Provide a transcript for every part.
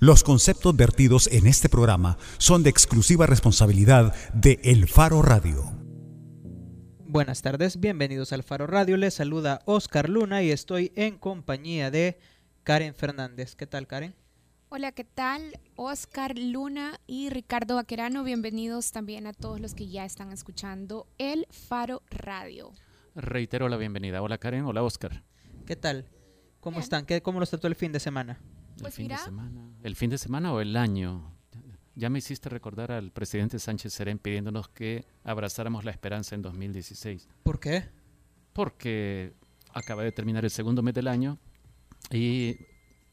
Los conceptos vertidos en este programa son de exclusiva responsabilidad de El Faro Radio. Buenas tardes, bienvenidos al Faro Radio. Les saluda Oscar Luna y estoy en compañía de Karen Fernández. ¿Qué tal, Karen? Hola, ¿qué tal? Oscar Luna y Ricardo Vaquerano, bienvenidos también a todos los que ya están escuchando el Faro Radio. Reitero la bienvenida. Hola Karen, hola Oscar. ¿Qué tal? ¿Cómo están? ¿Qué, ¿Cómo los trató el fin de semana? El fin de semana. ¿El fin de semana o el año? Ya me hiciste recordar al presidente Sánchez Serén pidiéndonos que abrazáramos la esperanza en 2016. ¿Por qué? Porque acaba de terminar el segundo mes del año y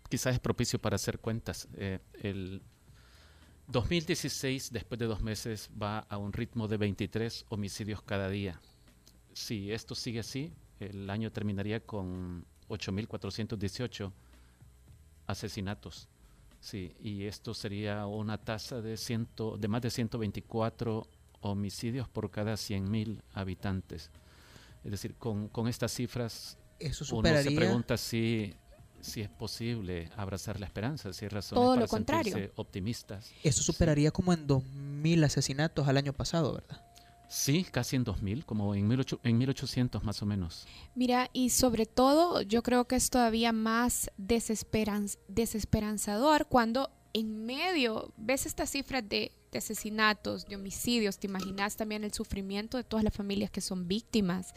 quizás es propicio para hacer cuentas. Eh, el 2016, después de dos meses, va a un ritmo de 23 homicidios cada día. Si esto sigue así, el año terminaría con 8.418 asesinatos. Sí, y esto sería una tasa de, ciento, de más de 124 homicidios por cada 100.000 habitantes. Es decir, con, con estas cifras Eso uno superaría se pregunta si, si es posible abrazar la esperanza, si hay razones Todo para lo contrario. sentirse optimistas. eso superaría como en 2.000 asesinatos al año pasado, ¿verdad? Sí, casi en 2000, como en, 1800, en 1800 más o menos. Mira, y sobre todo yo creo que es todavía más desesperanz- desesperanzador cuando en medio ves estas cifras de, de asesinatos, de homicidios, te imaginas también el sufrimiento de todas las familias que son víctimas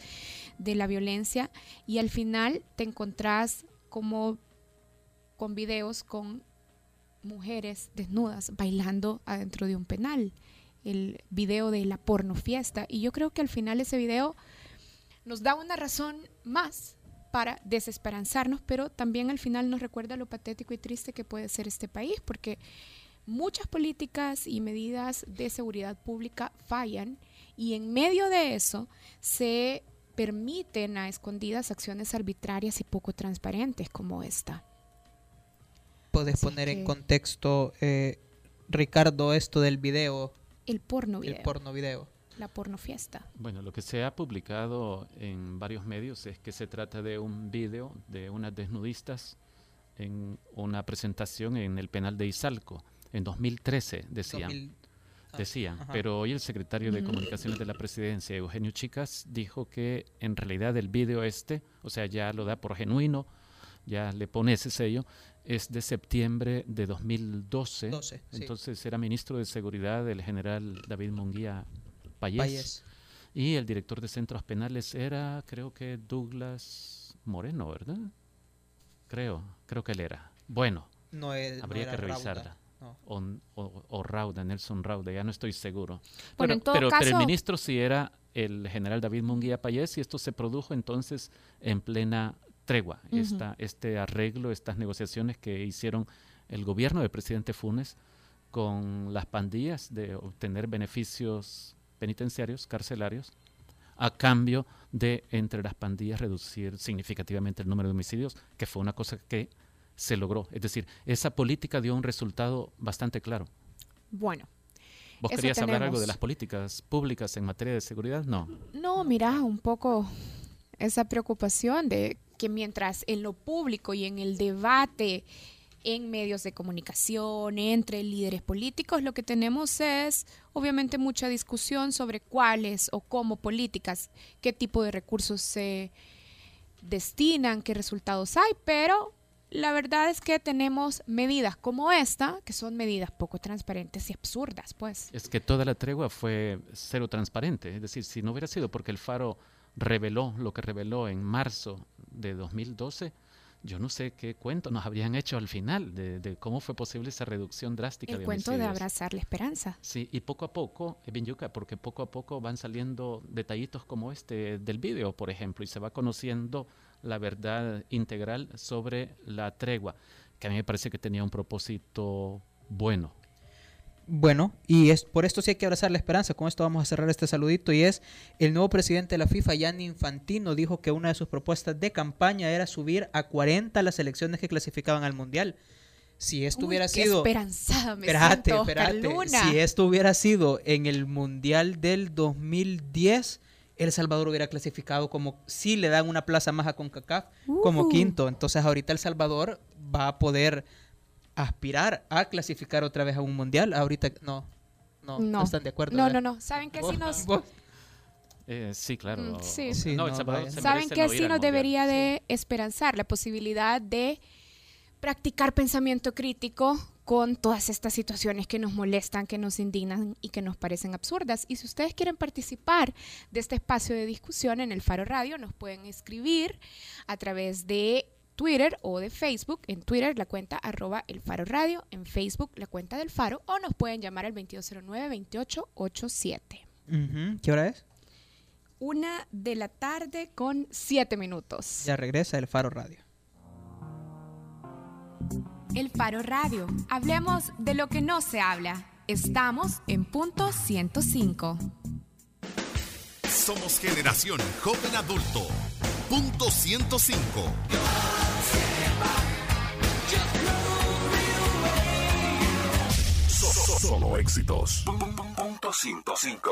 de la violencia y al final te encontrás como con videos con mujeres desnudas bailando adentro de un penal el video de la porno fiesta. Y yo creo que al final ese video nos da una razón más para desesperanzarnos, pero también al final nos recuerda lo patético y triste que puede ser este país, porque muchas políticas y medidas de seguridad pública fallan y en medio de eso se permiten a escondidas acciones arbitrarias y poco transparentes como esta. Puedes Así poner en contexto, eh, Ricardo, esto del video, El porno video, el porno video. la porno fiesta. Bueno, lo que se ha publicado en varios medios es que se trata de un video de unas desnudistas en una presentación en el penal de Izalco en 2013, decían. 2000 ah, decían, ajá. pero hoy el secretario de Mm. Comunicaciones de la Presidencia, Eugenio Chicas, dijo que en realidad el video este, o sea, ya lo da por genuino, ya le pone ese sello, es de septiembre de 2012. 12, sí. Entonces era ministro de Seguridad el general David Munguía Payés. Payés. Y el director de centros penales era, creo que Douglas Moreno, ¿verdad? Creo, creo que él era. Bueno, No, es- no habría era que Rauda, revisarla. no. O, o- o Rauda, Nelson Rauda, ya no estoy seguro. Bueno, Pero- en todo pero, pero el ministro sí era el general David Munguía Payés y esto se produjo entonces en plena tregua, Ujú. esta, este arreglo, estas negociaciones que hicieron el gobierno del presidente Funes con las pandillas de obtener beneficios penitenciarios, carcelarios, a cambio de entre las pandillas reducir significativamente el número de homicidios, que fue una cosa que se logró. Es decir, esa política dio un resultado bastante claro. Bueno, ¿Vos querías hablar algo de tenemos. las políticas públicas en materia de seguridad? No. No, mira, un poco esa preocupación de que mientras en lo público y en el debate en medios de comunicación, entre líderes políticos, lo que tenemos es obviamente mucha discusión sobre cuáles o cómo políticas, qué tipo de recursos se destinan, qué resultados hay, pero la verdad es que tenemos medidas como esta, que son medidas poco transparentes y absurdas, pues. Es que toda la tregua fue cero transparente. Es decir, si no hubiera sido porque el Faro reveló lo que reveló en marzo de 2012, yo no sé qué cuento nos habrían hecho al final de, de cómo fue posible esa reducción drástica El de cuento de abrazar la esperanza. Sí, y poco a poco, es bien yuca, porque poco a poco van saliendo detallitos como este del vídeo, por ejemplo, y se va conociendo la verdad integral sobre la tregua, que a mí me parece que tenía un propósito bueno. Bueno, y es por esto sí hay que abrazar la esperanza. Con esto vamos a cerrar este saludito y es el nuevo presidente de la FIFA, Gianni Infantino, dijo que una de sus propuestas de campaña era subir a 40 las selecciones que clasificaban al Mundial. Si esto Uy, hubiera qué sido esperanzada me Espérate, siento, espérate. Luna. Si esto hubiera sido en el Mundial del 2010, El Salvador hubiera clasificado como si le dan una plaza más a CONCACAF como Uh. quinto. Entonces ahorita El Salvador va a poder aspirar a clasificar otra vez a un mundial. Ahorita no, no, no, No. están de acuerdo. No, ¿verdad? no, no. ¿Saben qué sí Vos- nos... Eh, sí, claro. Mm, sí. Sí, no, ¿Saben no sí nos Mundial. debería de esperanzar? La posibilidad de practicar pensamiento crítico con todas estas situaciones que nos molestan, que nos indignan y que nos parecen absurdas. Y si ustedes quieren participar de este espacio de discusión en el Faro Radio, nos pueden escribir a través de Twitter o de Facebook. En Twitter la cuenta arroba el Faro Radio, en Facebook la cuenta del Faro o nos pueden llamar al 2209-2887. Ujú, ¿Qué hora es? Una de la tarde con siete minutos. Ya regresa el Faro Radio. El Faro Radio. Hablemos de lo que no se habla. Estamos en punto 105. Somos generación joven adulto. Punto 105. So- so- Solo éxitos. Punto 105.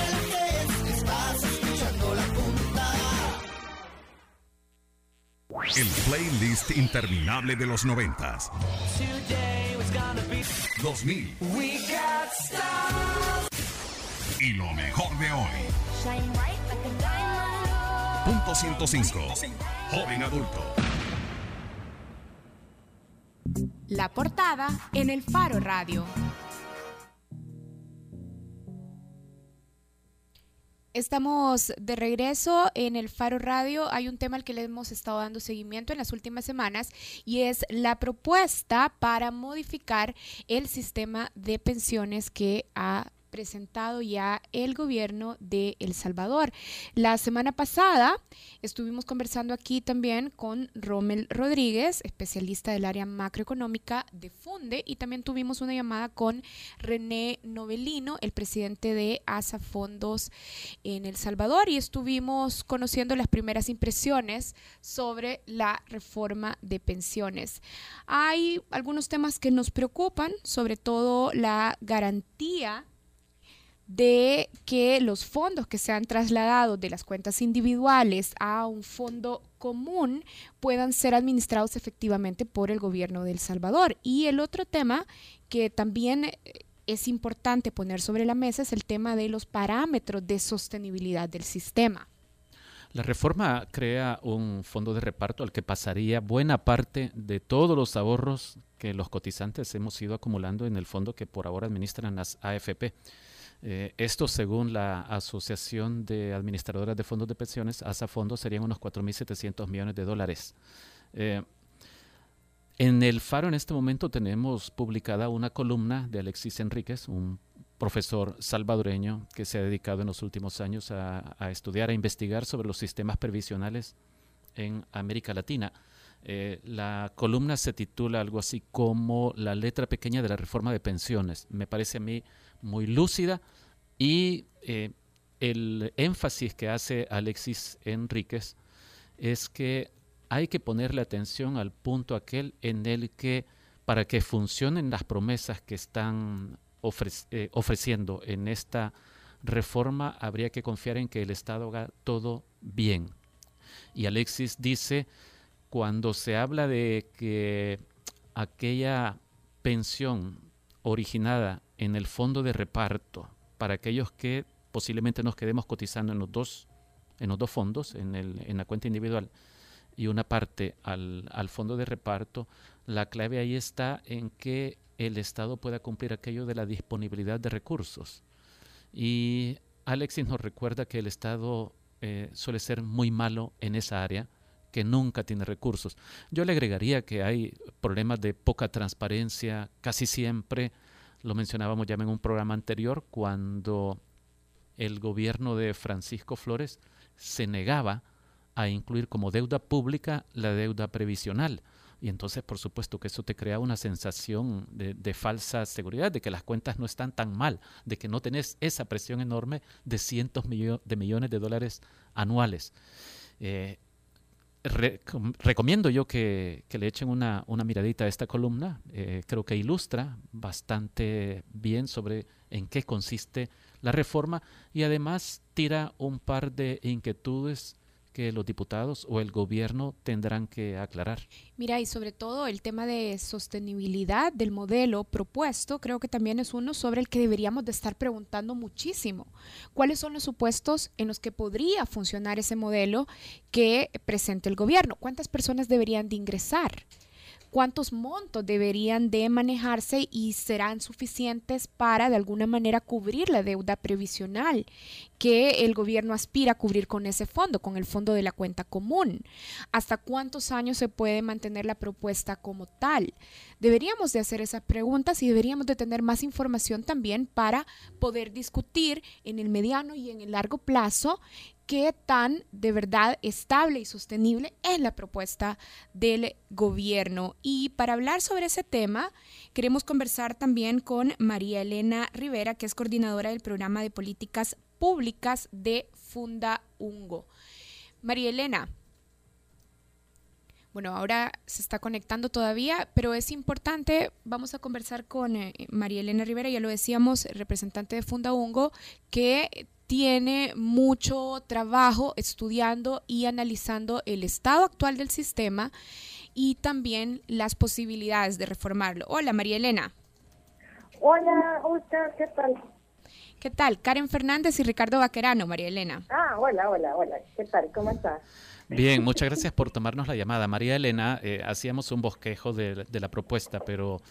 El playlist interminable de los noventas. 2000. Y lo mejor de hoy. Punto 105. Joven adulto. La portada en el Faro Radio. Estamos de regreso en el Faro Radio. Hay un tema al que le hemos estado dando seguimiento en las últimas semanas y es la propuesta para modificar el sistema de pensiones que ha presentado ya el gobierno de El Salvador. La semana pasada estuvimos conversando aquí también con Rommel Rodríguez, especialista del área macroeconómica de Funde, y también tuvimos una llamada con René Novelino, el presidente de ASA Fondos en El Salvador, y estuvimos conociendo las primeras impresiones sobre la reforma de pensiones. Hay algunos temas que nos preocupan, sobre todo la garantía de que los fondos que se han trasladado de las cuentas individuales a un fondo común puedan ser administrados efectivamente por el gobierno de El Salvador. Y el otro tema que también eh, es importante poner sobre la mesa es el tema de los parámetros de sostenibilidad del sistema. La reforma crea un fondo de reparto al que pasaría buena parte de todos los ahorros que los cotizantes hemos ido acumulando en el fondo que por ahora administran las AFP. Eh, esto según la Asociación de Administradoras de Fondos de Pensiones, ASA Fondos, serían unos 4.700 millones de dólares. Eh, en el Faro en este momento tenemos publicada una columna de Alexis Enríquez, un profesor salvadoreño que se ha dedicado en los últimos años a, a estudiar, a investigar sobre los sistemas previsionales en América Latina. Eh, la columna se titula algo así como La letra pequeña de la reforma de pensiones. Me parece a mí muy lúcida y eh, el énfasis que hace Alexis Enríquez es que hay que ponerle atención al punto aquel en el que para que funcionen las promesas que están eh, ofreciendo en esta reforma habría que confiar en que el Estado haga todo bien. Y Alexis dice, cuando se habla de que aquella pensión originada en el fondo de reparto para aquellos que posiblemente nos quedemos cotizando en los dos, en los dos fondos, en, el, en la cuenta individual y una parte al, al fondo de reparto, la clave ahí está en que el Estado pueda cumplir aquello de la disponibilidad de recursos. Y Alexis nos recuerda que el Estado eh, suele ser muy malo en esa área, que nunca tiene recursos. Yo le agregaría que hay problemas de poca transparencia casi siempre. Lo mencionábamos ya en un programa anterior, cuando el gobierno de Francisco Flores se negaba a incluir como deuda pública la deuda previsional, Y entonces, por supuesto, que eso te crea una sensación de, falsa seguridad, de que las cuentas no están tan mal, de que no tenés esa presión enorme de cientos de millones de dólares anuales. Eh, recomiendo yo que, le echen una, miradita a esta columna. Eh, creo que ilustra bastante bien sobre en qué consiste la reforma y además tira un par de inquietudes que los diputados o el gobierno tendrán que aclarar. Mira, y sobre todo el tema de sostenibilidad del modelo propuesto, creo que también es uno sobre el que deberíamos de estar preguntando muchísimo. ¿Cuáles son los supuestos en los que podría funcionar ese modelo que presente el gobierno? ¿Cuántas personas deberían de ingresar? Cuántos montos deberían de manejarse y serán suficientes para de alguna manera cubrir la deuda previsional que el gobierno aspira a cubrir con ese fondo, con el fondo de la cuenta común. ¿Hasta cuántos años se puede mantener la propuesta como tal? Deberíamos de hacer esas preguntas y deberíamos de tener más información también para poder discutir en el mediano y en el largo plazo qué tan de verdad estable y sostenible es la propuesta del gobierno. Y para hablar sobre ese tema, queremos conversar también con María Elena Rivera, que es coordinadora del programa de políticas públicas de Funda Ungo. María Elena, bueno, ahora se está conectando todavía, pero es importante, vamos a conversar con eh, María Elena Rivera, ya lo decíamos, representante de Funda Ungo, que tiene mucho trabajo estudiando y analizando el estado actual del sistema y también las posibilidades de reformarlo. Hola, María Elena. Hola, Oscar, ¿qué tal? ¿Qué tal? Karen Fernández y Ricardo Vaquerano, María Elena. Ah, hola, hola, hola. ¿Qué tal? ¿Cómo estás? Bien, muchas gracias por tomarnos la llamada. María Elena, eh, hacíamos un bosquejo de, de, la propuesta, pero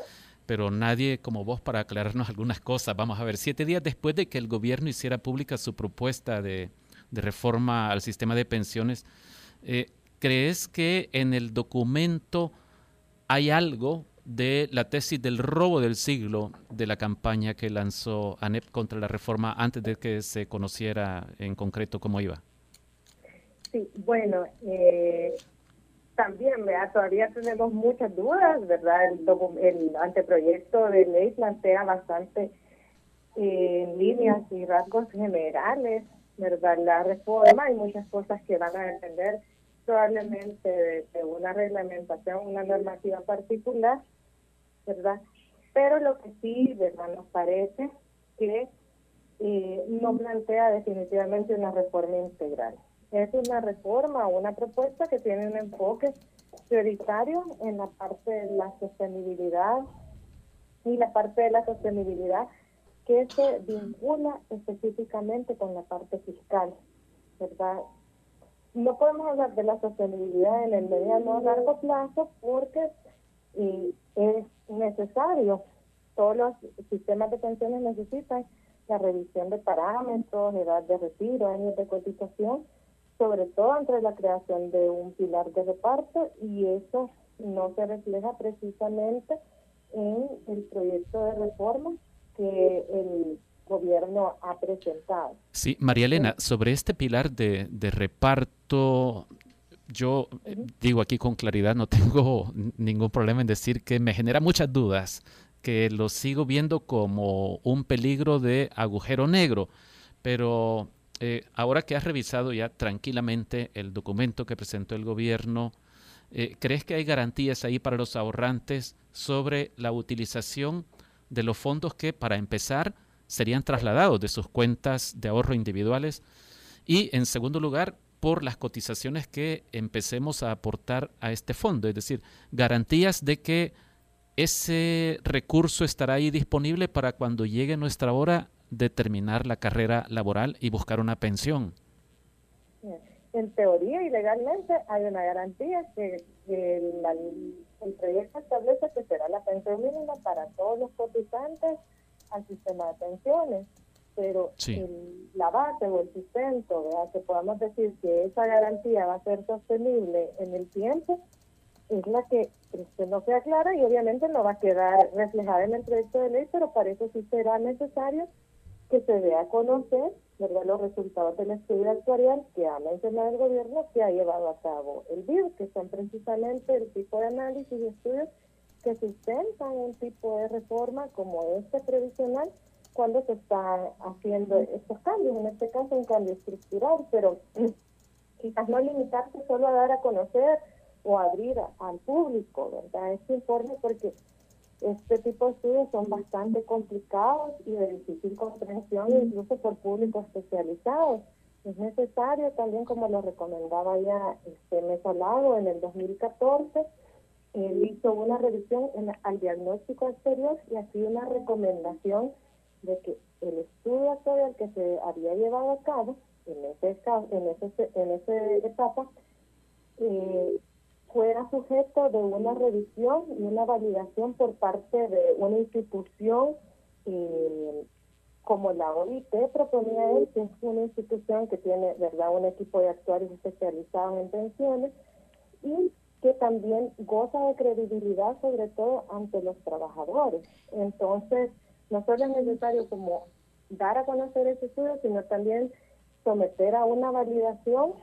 pero nadie como vos para aclararnos algunas cosas. Vamos a ver, siete días después de que el gobierno hiciera pública su propuesta de, reforma al sistema de pensiones, eh, ¿crees que en el documento hay algo de la tesis del robo del siglo de la campaña que lanzó ANEP contra la reforma antes de que se conociera en concreto cómo iba? Sí, bueno, eh, también, ¿verdad? Todavía tenemos muchas dudas, ¿verdad? El, anteproyecto de ley plantea bastante eh, líneas y rasgos generales, ¿verdad? La reforma, hay muchas cosas que van a depender probablemente de, una reglamentación, una normativa particular, ¿verdad? Pero lo que sí, ¿verdad? Nos parece que eh, no plantea definitivamente una reforma integral es una reforma o una propuesta que tiene un enfoque prioritario en la parte de la sostenibilidad y la parte de la sostenibilidad que se vincula específicamente con la parte fiscal, ¿verdad? No podemos hablar de la sostenibilidad en el mediano o largo plazo porque es necesario, todos los sistemas de pensiones necesitan la revisión de parámetros, edad de retiro, años de cotización, sobre todo entre la creación de un pilar de reparto y eso no se refleja precisamente en el proyecto de reforma que el gobierno ha presentado. Sí, María Elena, sobre este pilar de, reparto, yo eh, digo aquí con claridad, no tengo ningún problema en decir que me genera muchas dudas, que lo sigo viendo como un peligro de agujero negro, pero eh, ahora que has revisado ya tranquilamente el documento que presentó el gobierno, eh, ¿crees que hay garantías ahí para los ahorrantes sobre la utilización de los fondos que, para empezar, serían trasladados de sus cuentas de ahorro individuales? Y, en segundo lugar, por las cotizaciones que empecemos a aportar a este fondo, es decir, garantías de que ese recurso estará ahí disponible para cuando llegue nuestra hora de terminar la carrera laboral y buscar una pensión. En teoría y legalmente hay una garantía que, el proyecto establece que será la pensión mínima para todos los cotizantes al sistema de pensiones, pero la base o el sustento, ¿verdad? que podamos decir que esa garantía va a ser sostenible en el tiempo, es la que este, no queda clara y obviamente no va a quedar reflejada en el proyecto de ley, pero para eso sí será necesario que se dé a conocer los resultados del estudio actuarial que ha mencionado el gobierno que ha llevado a cabo el BID, que son precisamente el tipo de análisis y estudios que sustentan un tipo de reforma como este previsional cuando se están haciendo estos cambios, en este caso un cambio estructural, pero quizás no limitarse solo a dar a conocer o abrir al público, ¿verdad? Este informe porque este tipo de estudios son bastante complicados y de difícil comprensión incluso por públicos especializados. Es necesario también, como lo recomendaba ya este Mesolado en el 2014, él hizo una revisión en, al diagnóstico exterior y así una recomendación de que el estudio actual que se había llevado a cabo en ese en ese en esa etapa eh, fuera sujeto de una revisión y una validación por parte de una institución eh, como la OIT proponía él, que es una institución que tiene verdad un equipo de actuarios especializados en pensiones y que también goza de credibilidad sobre todo ante los trabajadores. Entonces, no solo es necesario como dar a conocer ese estudio, sino también someter a una validación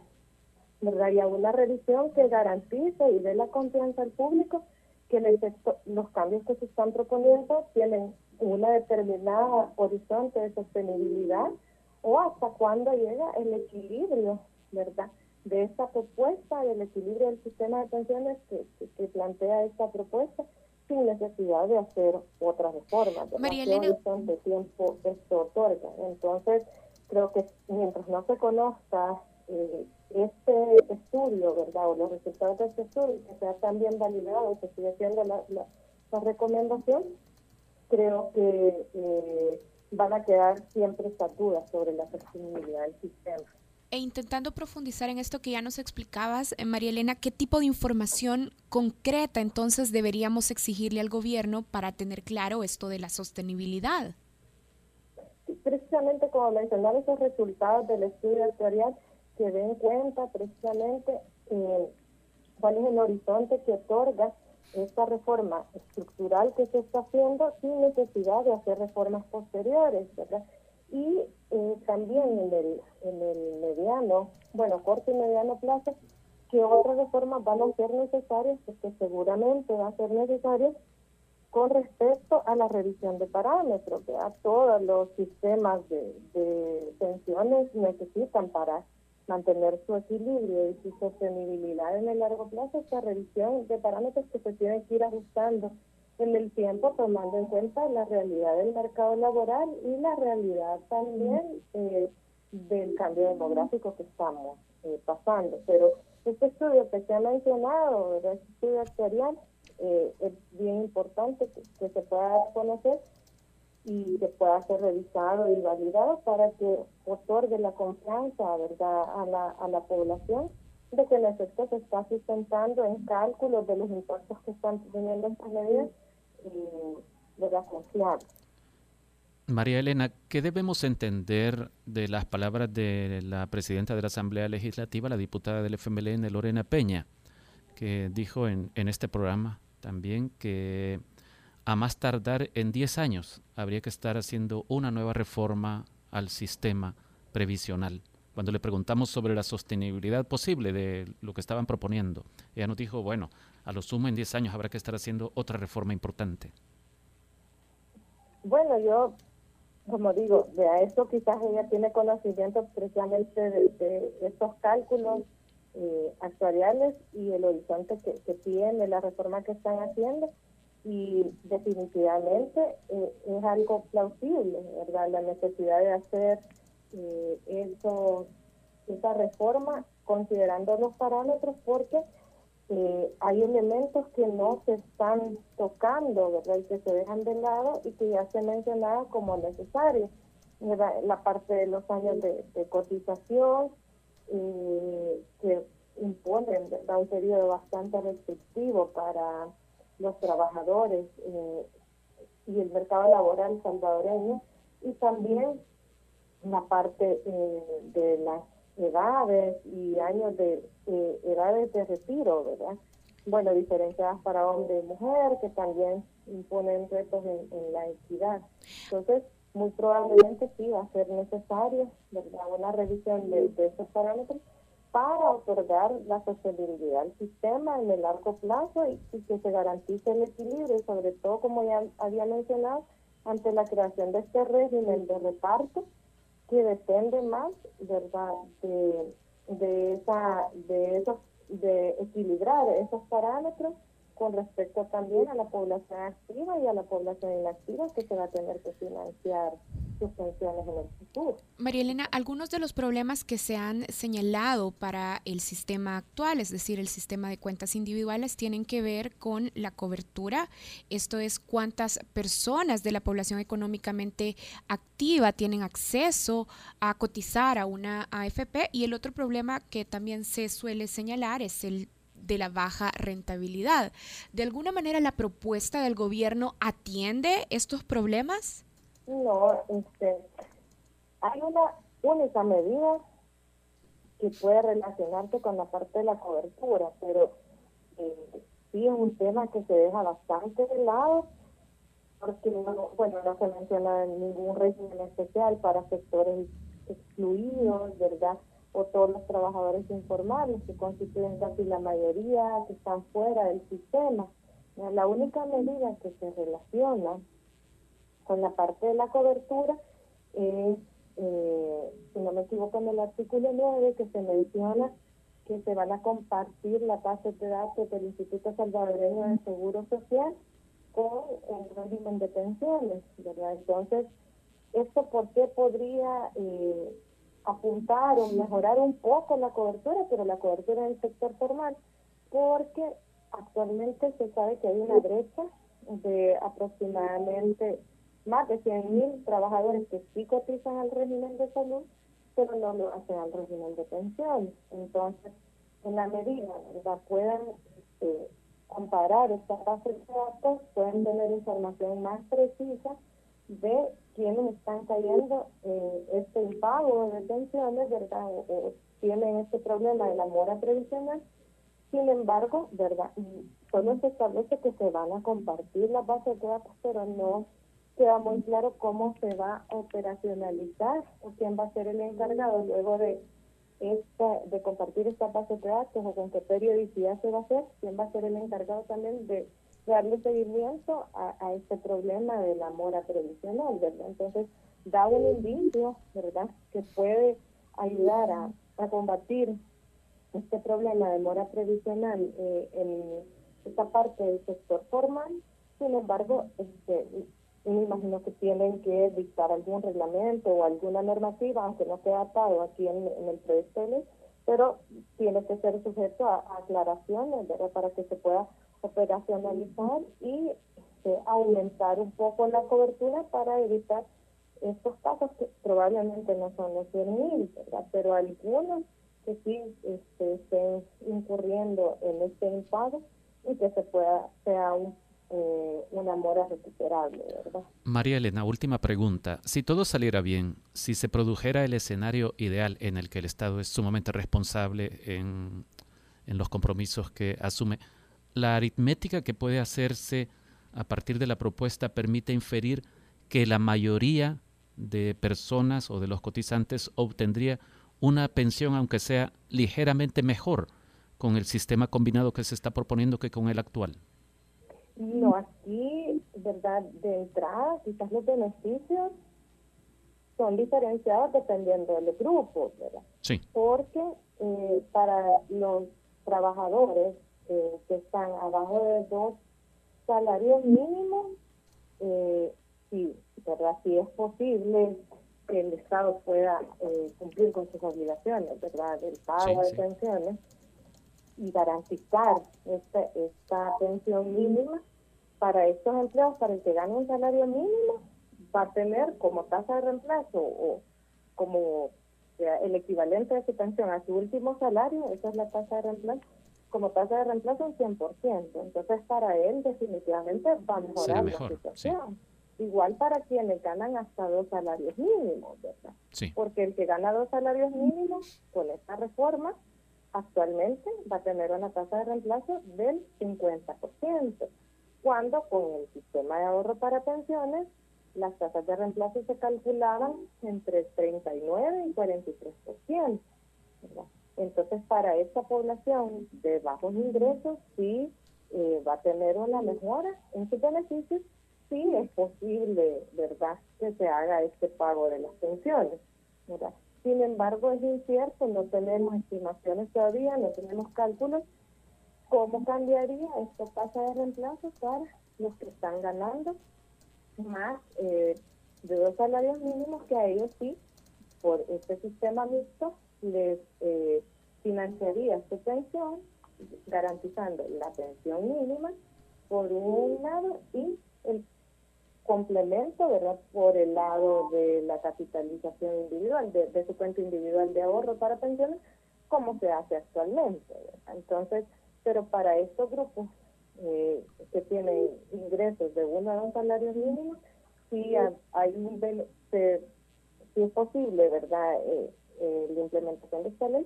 ¿verdad? y a una revisión que garantice y dé la confianza al público que los cambios que se están proponiendo tienen una determinada horizonte de sostenibilidad o hasta cuándo llega el equilibrio, ¿verdad? De esta propuesta, del equilibrio del sistema de pensiones que, que, plantea esta propuesta sin necesidad de hacer otras reformas. María Elena. de tiempo esto otorga. Entonces, creo que mientras no se conozca eh, este estudio, ¿verdad? O los resultados de este estudio, que sea también validado, que sigue siendo la, la, recomendación, creo que eh, van a quedar siempre estas dudas sobre la sostenibilidad del sistema. E intentando profundizar en esto que ya nos explicabas, eh, María Elena, ¿qué tipo de información concreta entonces deberíamos exigirle al gobierno para tener claro esto de la sostenibilidad? Precisamente como mencionaba, esos resultados del estudio actuarial que den cuenta precisamente eh, cuál es el horizonte que otorga esta reforma estructural que se está haciendo sin necesidad de hacer reformas posteriores, ¿verdad? Y eh, también en el, en el mediano, bueno, corto y mediano plazo, que otras reformas van a ser necesarias, porque seguramente va a ser necesario con respecto a la revisión de parámetros, ¿verdad? Todos los sistemas de, de pensiones necesitan para mantener su equilibrio y su sostenibilidad en el largo plazo, esta revisión de parámetros que se tienen que ir ajustando en el tiempo, tomando en cuenta la realidad del mercado laboral y la realidad también eh, del cambio demográfico que estamos eh, pasando. Pero este estudio que se ha mencionado, este estudio actuarial, eh, es bien importante que, que se pueda conocer y que pueda ser revisado y validado para que otorgue la confianza verdad a la, a la población de que el efecto se está sustentando en cálculos de los impuestos que están teniendo estas medidas y de la confianza. María Elena, ¿qué debemos entender de las palabras de la presidenta de la Asamblea Legislativa, la diputada del FMLN, Lorena Peña, que dijo en, en este programa también que a más tardar en 10 años habría que estar haciendo una nueva reforma al sistema previsional. Cuando le preguntamos sobre la sostenibilidad posible de lo que estaban proponiendo, ella nos dijo, bueno, a lo sumo en 10 años habrá que estar haciendo otra reforma importante. Bueno, yo, como digo, de eso quizás ella tiene conocimiento precisamente de, estos cálculos eh, actuariales y el horizonte que, que tiene la reforma que están haciendo y definitivamente eh, es algo plausible, ¿verdad? La necesidad de hacer eh, eso, esa reforma considerando los parámetros porque eh, hay elementos que no se están tocando, ¿verdad? Y que se dejan de lado y que ya se mencionaba como necesarios. La parte de los años de, de cotización, que imponen ¿verdad? un periodo bastante restrictivo para los trabajadores eh, y el mercado laboral salvadoreño y también la parte eh, de las edades y años de eh, edades de retiro, ¿verdad? Bueno, diferenciadas para hombre y mujer, que también imponen retos en, la equidad. Entonces, muy probablemente sí va a ser necesario ¿verdad? una revisión de, de esos parámetros para otorgar la sostenibilidad del sistema en el largo plazo y, que se garantice el equilibrio sobre todo, como ya había mencionado, ante la creación de este régimen de reparto que depende más, ¿verdad?, de, de esa, de esos, de equilibrar esos parámetros con respecto también a la población activa y a la población inactiva que se va a tener que financiar sus pensiones en el futuro. María Elena, algunos de los problemas que se han señalado para el sistema actual, es decir, el sistema de cuentas individuales, tienen que ver con la cobertura. Esto es cuántas personas de la población económicamente activa tienen acceso a cotizar a una AFP. Y el otro problema que también se suele señalar es el de la baja rentabilidad. ¿De alguna manera la propuesta del gobierno atiende estos problemas? No, este, hay una única medida que puede relacionarse con la parte de la cobertura, pero eh, sí es un tema que se deja bastante de lado porque no, bueno, no se menciona ningún régimen especial para sectores excluidos, ¿verdad? O todos los trabajadores informales que constituyen casi la mayoría que están fuera del sistema. La única medida que se relaciona con la parte de la cobertura es, eh, si no me equivoco, en el artículo 9 que se menciona que se van a compartir la base de datos del Instituto Salvadoreño de Seguro Social con el régimen de pensiones, ¿verdad? Entonces, ¿esto por qué podría eh, apuntar o mejorar un poco la cobertura, pero la cobertura en el sector formal? Porque actualmente se sabe que hay una brecha de aproximadamente más de 100.000 trabajadores que sí cotizan al régimen de salud, pero no lo hacen al régimen de pensión. Entonces, en la medida ¿verdad? puedan este, comparar estas bases de datos, pueden tener información más precisa de quiénes están cayendo en este impago de pensiones, ¿verdad? O, tienen este problema de la mora previsional. Sin embargo, ¿verdad? Solo se establece que se van a compartir las bases de datos, pero no queda muy claro cómo se va a operacionalizar o quién va a ser el encargado luego de esta, de compartir esta base de datos o con qué periodicidad se va a hacer, quién va a ser el encargado también de darle seguimiento a, este problema de la mora previsional, ¿verdad? Entonces, da un indicio, ¿verdad?, que puede ayudar a, combatir este problema de mora previsional eh, en esta parte del sector formal. Sin embargo, este, me imagino que tienen que dictar algún reglamento o alguna normativa, aunque no quede atado aquí en, el proyecto de ley, pero tiene que ser sujeto a, aclaraciones, ¿verdad? Para que se pueda operacionalizar y este, aumentar un poco la cobertura para evitar estos casos que probablemente no son los 100.000, ¿verdad? Pero algunos que sí este, estén incurriendo en este impago y que se pueda, sea eh, una mora recuperable, ¿verdad? María Elena, última pregunta. Si todo saliera bien, si se produjera el escenario ideal en el que el Estado es sumamente responsable en, en los compromisos que asume, la aritmética que puede hacerse a partir de la propuesta permite inferir que la mayoría de personas o de los cotizantes obtendría una pensión, aunque sea ligeramente mejor, con el sistema combinado que se está proponiendo que con el actual. No, aquí, ¿verdad? De entrada, quizás los beneficios son diferenciados dependiendo del grupo, ¿verdad? Sí. Porque eh, para los trabajadores eh, que están abajo de dos salarios mínimos, eh, sí, ¿verdad? Sí es posible que el Estado pueda eh, cumplir con sus obligaciones, ¿verdad? Del pago de pensiones y garantizar esta, esta pensión mínima para estos empleados, para el que gane un salario mínimo, va a tener como tasa de reemplazo o como el equivalente de su pensión a su último salario, esa es la tasa de reemplazo, como tasa de reemplazo un 100%. Entonces, para él definitivamente va a mejorar la situación. Igual para quienes ganan hasta dos salarios mínimos, ¿verdad? Porque el que gana dos salarios mínimos, con esta reforma, actualmente va a tener una tasa de reemplazo del 50%, cuando con el sistema de ahorro para pensiones las tasas de reemplazo se calculaban entre 39 y 43%. ¿verdad? Entonces, para esta población de bajos ingresos, sí eh, va a tener una mejora en sus beneficios, sí es posible, ¿verdad?, que se haga este pago de las pensiones, ¿verdad? Sin embargo, es incierto, no tenemos estimaciones todavía, no tenemos cálculos. ¿Cómo cambiaría esta tasa de reemplazo para los que están ganando más eh, de dos salarios mínimos que a ellos sí, por este sistema mixto, les eh, financiaría su pensión, garantizando la pensión mínima por un lado y el complemento, ¿verdad?, por el lado de la capitalización individual, de, de su cuenta individual de ahorro para pensiones, como se hace actualmente. ¿verdad? Entonces, pero para estos grupos eh, que tienen ingresos de uno a dos salarios mínimos, sí ha- hay un se- sí es posible, ¿verdad?, eh, eh, la implementación de esta ley,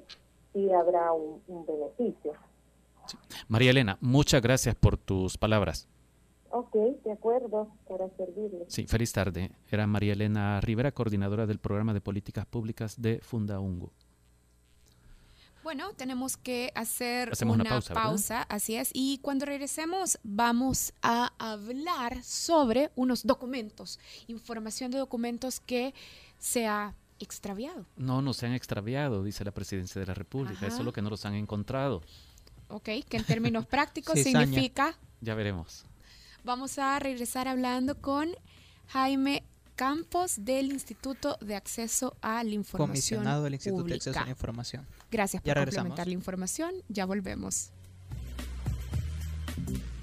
sí habrá un, un beneficio. María Elena, muchas gracias por tus palabras. Ok, de acuerdo, para servirles. Sí, feliz tarde. Era María Elena Rivera, coordinadora del programa de políticas públicas de Fundaungo. Bueno, tenemos que hacer Hacemos una, una pausa, pausa, así es. Y cuando regresemos vamos a hablar sobre unos documentos, información de documentos que se ha extraviado. No nos han extraviado, dice la presidencia de la República. Ajá. Eso es lo que no los han encontrado. ¿Ok? Que en términos prácticos significa... Ya veremos. Vamos a regresar hablando con Jaime Campos del Instituto de Acceso a la Información Comisionado del Instituto de Acceso a la. Información. Gracias Ya por regresamos. complementar la información. Ya volvemos.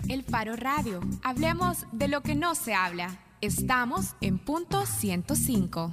El Faro Radio. Hablemos de lo que no se habla. Estamos en punto 105.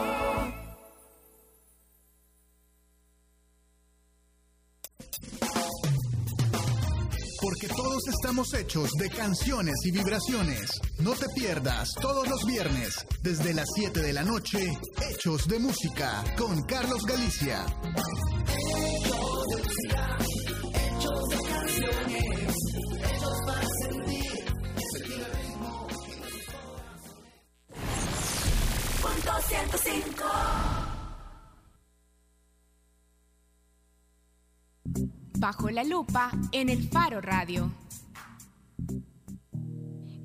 Porque todos estamos hechos de canciones y vibraciones. No te pierdas todos los viernes, desde las 7 de la noche, Hechos de Música, con Carlos Galicia. Punto 105. Bajo la lupa en el Faro Radio.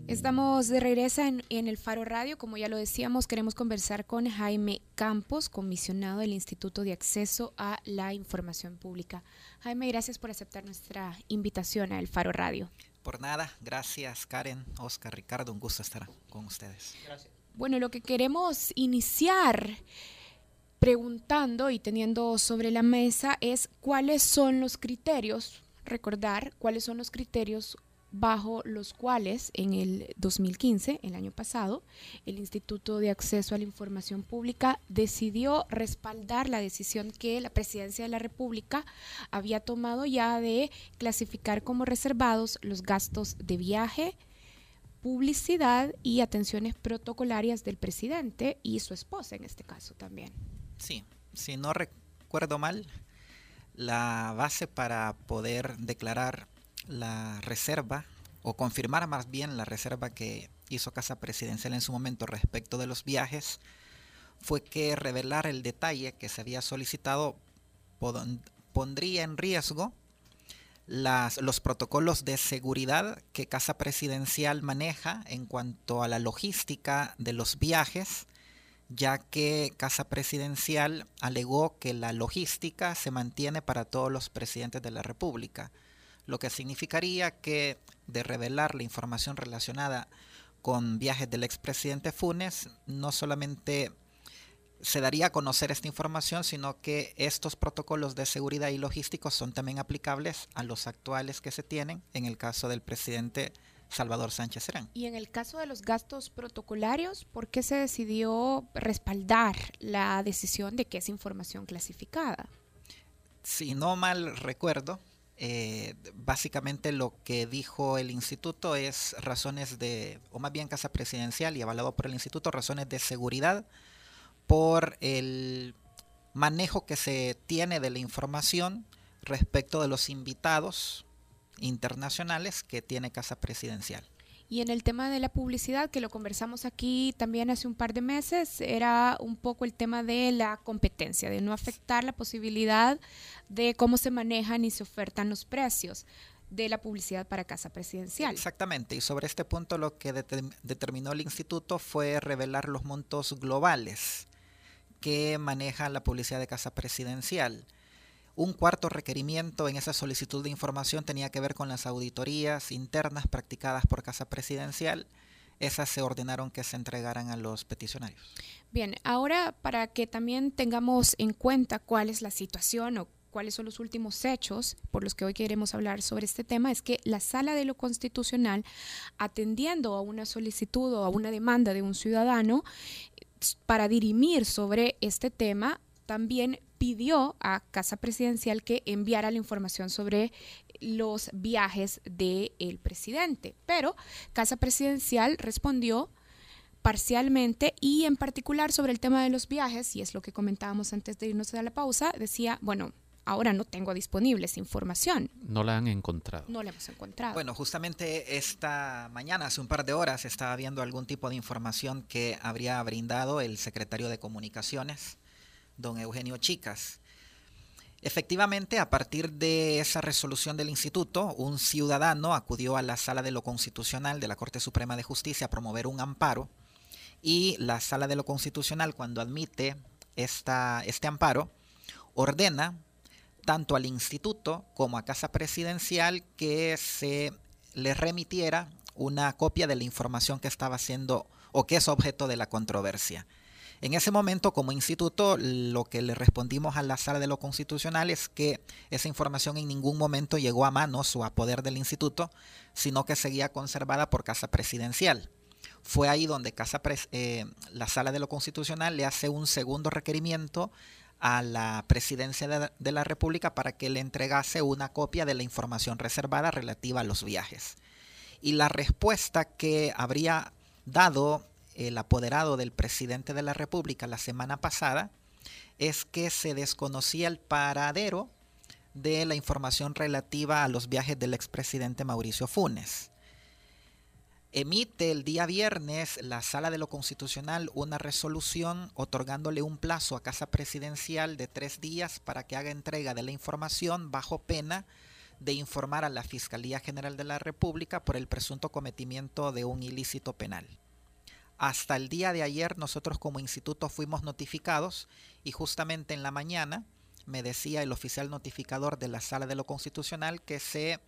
Estamos de regreso en, en el Faro Radio. Como ya lo decíamos, queremos conversar con Jaime Campos, comisionado del Instituto de Acceso a la Información Pública. Jaime, gracias por aceptar nuestra invitación a El Faro Radio. Por nada, gracias Karen, Oscar, Ricardo, un gusto estar con ustedes. Bueno, lo que queremos iniciar preguntando y teniendo sobre la mesa es cuáles son los criterios, recordar cuáles son los criterios bajo los cuales en el 2015, el año pasado, el Instituto de Acceso a la Información Pública decidió respaldar la decisión que la Presidencia de la República había tomado ya de clasificar como reservados los gastos de viaje, publicidad y atenciones protocolarias del presidente y su esposa en este caso también. Sí, si no recuerdo mal, la base para poder declarar la reserva o confirmar más bien la reserva que hizo Casa Presidencial en su momento respecto de los viajes fue que revelar el detalle que se había solicitado pondría en riesgo las, los protocolos de seguridad que Casa Presidencial maneja en cuanto a la logística de los viajes, ya que Casa Presidencial alegó que la logística se mantiene para todos los presidentes de la República, lo que significaría que de revelar la información relacionada con viajes del expresidente Funes, no solamente se daría a conocer esta información, sino que estos protocolos de seguridad y logísticos son también aplicables a los actuales que se tienen en el caso del presidente Salvador Sánchez Serán. Y en el caso de los gastos protocolarios, ¿por qué se decidió respaldar la decisión de que es información clasificada? Si no mal recuerdo, eh, básicamente lo que dijo el instituto es razones de, o más bien Casa Presidencial y avalado por el instituto, razones de seguridad por el manejo que se tiene de la información respecto de los invitados internacionales que tiene Casa Presidencial. Y en el tema de la publicidad, que lo conversamos aquí también hace un par de meses, era un poco el tema de la competencia, de no afectar la posibilidad de cómo se manejan y se ofertan los precios de la publicidad para Casa Presidencial. Exactamente, y sobre este punto lo que determinó el instituto fue revelar los montos globales que maneja la publicidad de Casa Presidencial. Un cuarto requerimiento en esa solicitud de información tenía que ver con las auditorías internas practicadas por Casa Presidencial. Esas se ordenaron que se entregaran a los peticionarios. Bien, ahora para que también tengamos en cuenta cuál es la situación o cuáles son los últimos hechos por los que hoy queremos hablar sobre este tema, es que la Sala de lo Constitucional, atendiendo a una solicitud o a una demanda de un ciudadano, para dirimir sobre este tema, también pidió a Casa Presidencial que enviara la información sobre los viajes del presidente. Pero Casa Presidencial respondió parcialmente y en particular sobre el tema de los viajes, y es lo que comentábamos antes de irnos a la pausa, decía, bueno, ahora no tengo disponible esa información. No la han encontrado. No la hemos encontrado. Bueno, justamente esta mañana, hace un par de horas, estaba viendo algún tipo de información que habría brindado el secretario de Comunicaciones don Eugenio Chicas. Efectivamente, a partir de esa resolución del instituto, un ciudadano acudió a la sala de lo constitucional de la Corte Suprema de Justicia a promover un amparo y la sala de lo constitucional, cuando admite esta, este amparo, ordena tanto al instituto como a Casa Presidencial que se le remitiera una copia de la información que estaba siendo o que es objeto de la controversia. En ese momento, como instituto, lo que le respondimos a la sala de lo constitucional es que esa información en ningún momento llegó a manos o a poder del instituto, sino que seguía conservada por Casa Presidencial. Fue ahí donde Casa eh, la sala de lo constitucional le hace un segundo requerimiento a la presidencia de, de la República para que le entregase una copia de la información reservada relativa a los viajes. Y la respuesta que habría dado el apoderado del presidente de la República la semana pasada es que se desconocía el paradero de la información relativa a los viajes del expresidente Mauricio Funes. Emite el día viernes la Sala de lo Constitucional una resolución otorgándole un plazo a Casa Presidencial de tres días para que haga entrega de la información bajo pena de informar a la Fiscalía General de la República por el presunto cometimiento de un ilícito penal. Hasta el día de ayer nosotros como instituto fuimos notificados y justamente en la mañana me decía el oficial notificador de la sala de lo constitucional que se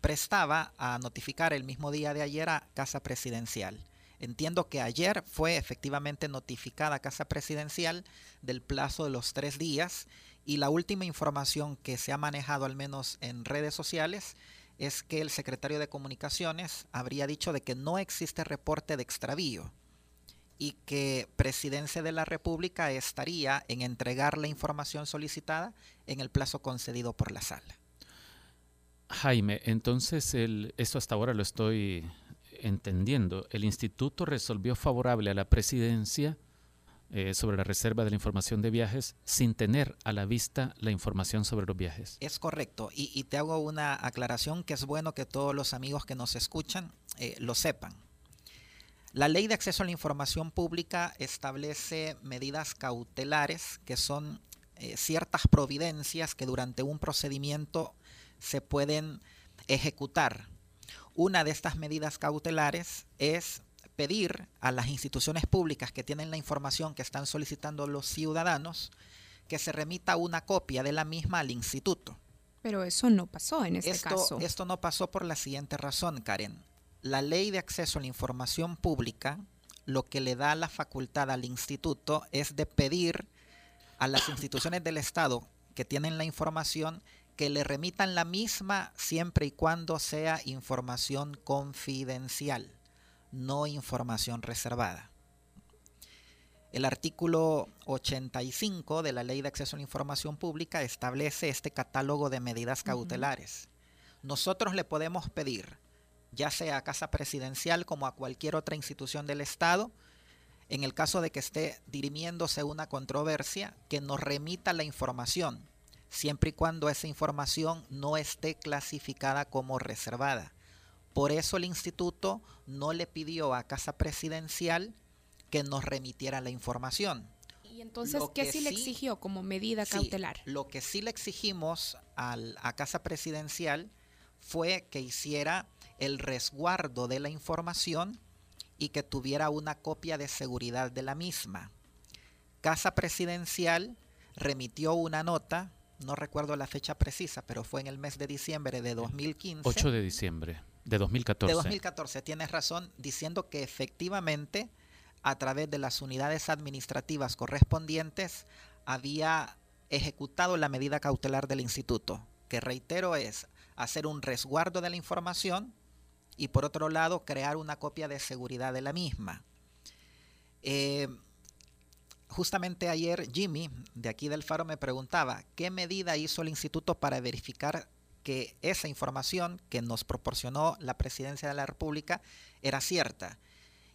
prestaba a notificar el mismo día de ayer a Casa Presidencial. Entiendo que ayer fue efectivamente notificada Casa Presidencial del plazo de los tres días y la última información que se ha manejado al menos en redes sociales es que el secretario de Comunicaciones habría dicho de que no existe reporte de extravío y que Presidencia de la República estaría en entregar la información solicitada en el plazo concedido por la sala. Jaime, entonces el, esto hasta ahora lo estoy entendiendo. El instituto resolvió favorable a la presidencia eh, sobre la reserva de la información de viajes sin tener a la vista la información sobre los viajes. Es correcto. Y, te hago una aclaración que es bueno que todos los amigos que nos escuchan eh, lo sepan. La ley de acceso a la información pública establece medidas cautelares que son eh, ciertas providencias que durante un procedimiento se pueden ejecutar. Una de estas medidas cautelares es pedir a las instituciones públicas que tienen la información que están solicitando los ciudadanos que se remita una copia de la misma al instituto. Pero eso no pasó en este caso. Esto no pasó por la siguiente razón, Karen la ley de acceso a la información pública lo que le da la facultad al instituto es de pedir a las instituciones del Estado que tienen la información que le remitan la misma siempre y cuando sea información confidencial, no información reservada. El artículo 85 de la Ley de Acceso a la Información Pública establece este catálogo de medidas cautelares nosotros le podemos pedir, ya sea a Casa Presidencial como a cualquier otra institución del Estado, en el caso de que esté dirimiéndose una controversia, que nos remita la información, siempre y cuando esa información no esté clasificada como reservada. Por eso el instituto no le pidió a Casa Presidencial que nos remitiera la información. Y entonces, Lo ¿qué sí le exigió como medida Sí, cautelar? Lo que sí le exigimos al- a Casa Presidencial fue que hiciera el resguardo de la información y que tuviera una copia de seguridad de la misma. Casa Presidencial remitió una nota, no recuerdo la fecha precisa, pero fue en el mes de diciembre de 2015. 8 de diciembre de 2014. De 2014, tienes razón, diciendo que efectivamente a través de las unidades administrativas correspondientes había ejecutado la medida cautelar del instituto, que reitero es hacer un resguardo de la información y por otro lado crear una copia de seguridad de la misma. Eh, justamente ayer Jimmy de aquí del Faro me preguntaba qué medida hizo el instituto para verificar que esa información que nos proporcionó la presidencia de la República era cierta.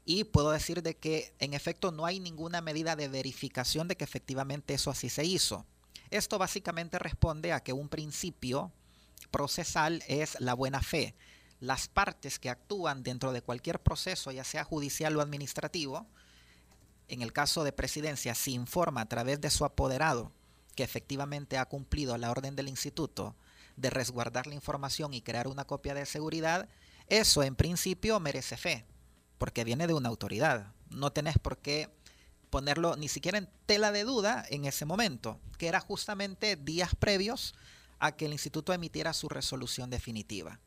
Y puedo decir de que en efecto no hay ninguna medida de verificación de que efectivamente eso así se hizo. Esto básicamente responde a que un principio procesal es la buena fe. Las partes que actúan dentro de cualquier proceso, ya sea judicial o administrativo, en el caso de presidencia, se informa a través de su apoderado que efectivamente ha cumplido la orden del instituto de resguardar la información y crear una copia de seguridad, eso en principio merece fe, porque viene de una autoridad. No tenés por qué ponerlo ni siquiera en tela de duda en ese momento, que era justamente días previos a que el instituto emitiera su resolución definitiva.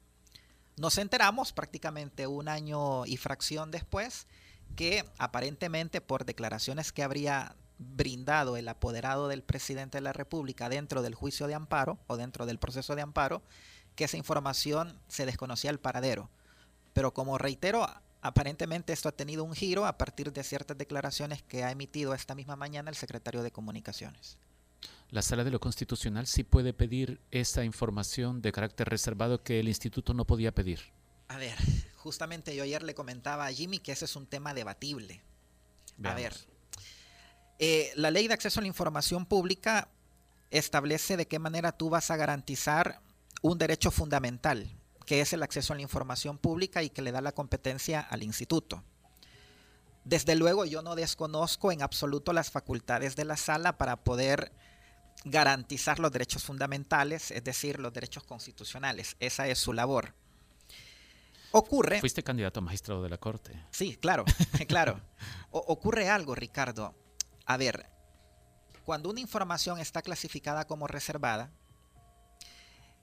Nos enteramos prácticamente un año y fracción después que aparentemente por declaraciones que habría brindado el apoderado del presidente de la República dentro del juicio de amparo o dentro del proceso de amparo, que esa información se desconocía el paradero. Pero como reitero, aparentemente esto ha tenido un giro a partir de ciertas declaraciones que ha emitido esta misma mañana el secretario de Comunicaciones. La Sala de lo Constitucional sí puede pedir esa información de carácter reservado que el instituto no podía pedir. A ver, justamente yo ayer le comentaba a Jimmy que ese es un tema debatible. A ver, eh, la ley de acceso a la información pública establece de qué manera tú vas a garantizar un derecho fundamental, que es el acceso a la información pública y que le da la competencia al instituto. Desde luego yo no desconozco en absoluto las facultades de la sala para poder garantizar los derechos fundamentales, es decir, los derechos constitucionales. Esa es su labor. Ocurre... Fuiste candidato a magistrado de la Corte. Sí, claro, claro. O- ocurre algo, Ricardo. A ver, cuando una información está clasificada como reservada,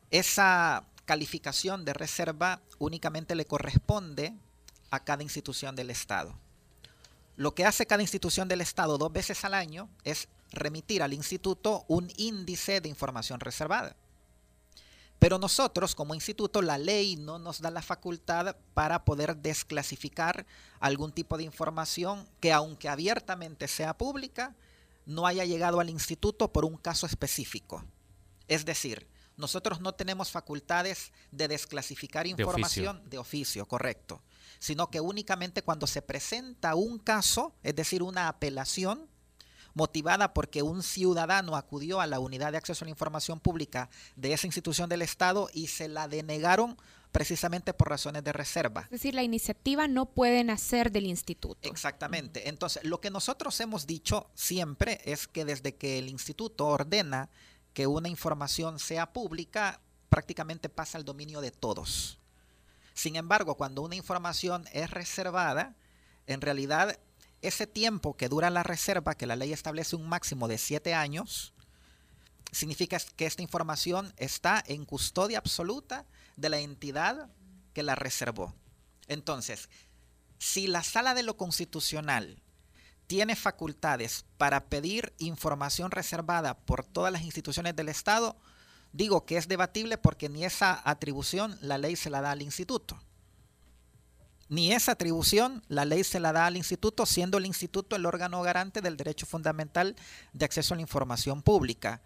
esa calificación de reserva únicamente le corresponde a cada institución del Estado. Lo que hace cada institución del Estado dos veces al año es remitir al instituto un índice de información reservada. Pero nosotros, como instituto, la ley no nos da la facultad para poder desclasificar algún tipo de información que, aunque abiertamente sea pública, no haya llegado al instituto por un caso específico. Es decir, nosotros no tenemos facultades de desclasificar oficio. información de oficio, correcto, sino que únicamente cuando se presenta un caso, es decir, una apelación, motivada porque un ciudadano acudió a la unidad de acceso a la información pública de esa institución del Estado y se la denegaron precisamente por razones de reserva. Es decir, la iniciativa no puede nacer del instituto. Exactamente. Entonces, lo que nosotros hemos dicho siempre es que desde que el instituto ordena que una información sea pública, prácticamente pasa al dominio de todos. Sin embargo, cuando una información es reservada, en realidad ese tiempo que dura la reserva, que la ley establece un máximo de siete años, significa que esta información está en custodia absoluta de la entidad que la reservó. Entonces, si la sala de lo constitucional tiene facultades para pedir información reservada por todas las instituciones del Estado, digo que es debatible porque ni esa atribución la ley se la da al instituto. Ni esa atribución la ley se la da al instituto, siendo el instituto el órgano garante del derecho fundamental de acceso a la información pública.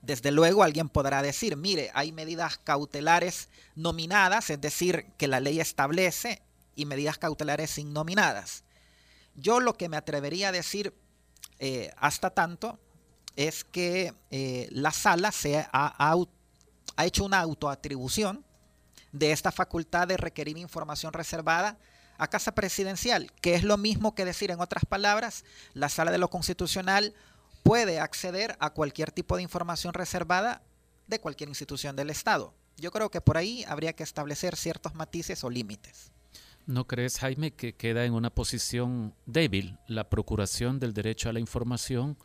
Desde luego alguien podrá decir, mire, hay medidas cautelares nominadas, es decir, que la ley establece, y medidas cautelares innominadas. Yo lo que me atrevería a decir eh, hasta tanto es que eh, la sala se ha, ha hecho una autoatribución de esta facultad de requerir información reservada a Casa Presidencial, que es lo mismo que decir, en otras palabras, la sala de lo constitucional puede acceder a cualquier tipo de información reservada de cualquier institución del Estado. Yo creo que por ahí habría que establecer ciertos matices o límites. ¿No crees, Jaime, que queda en una posición débil la procuración del derecho a la información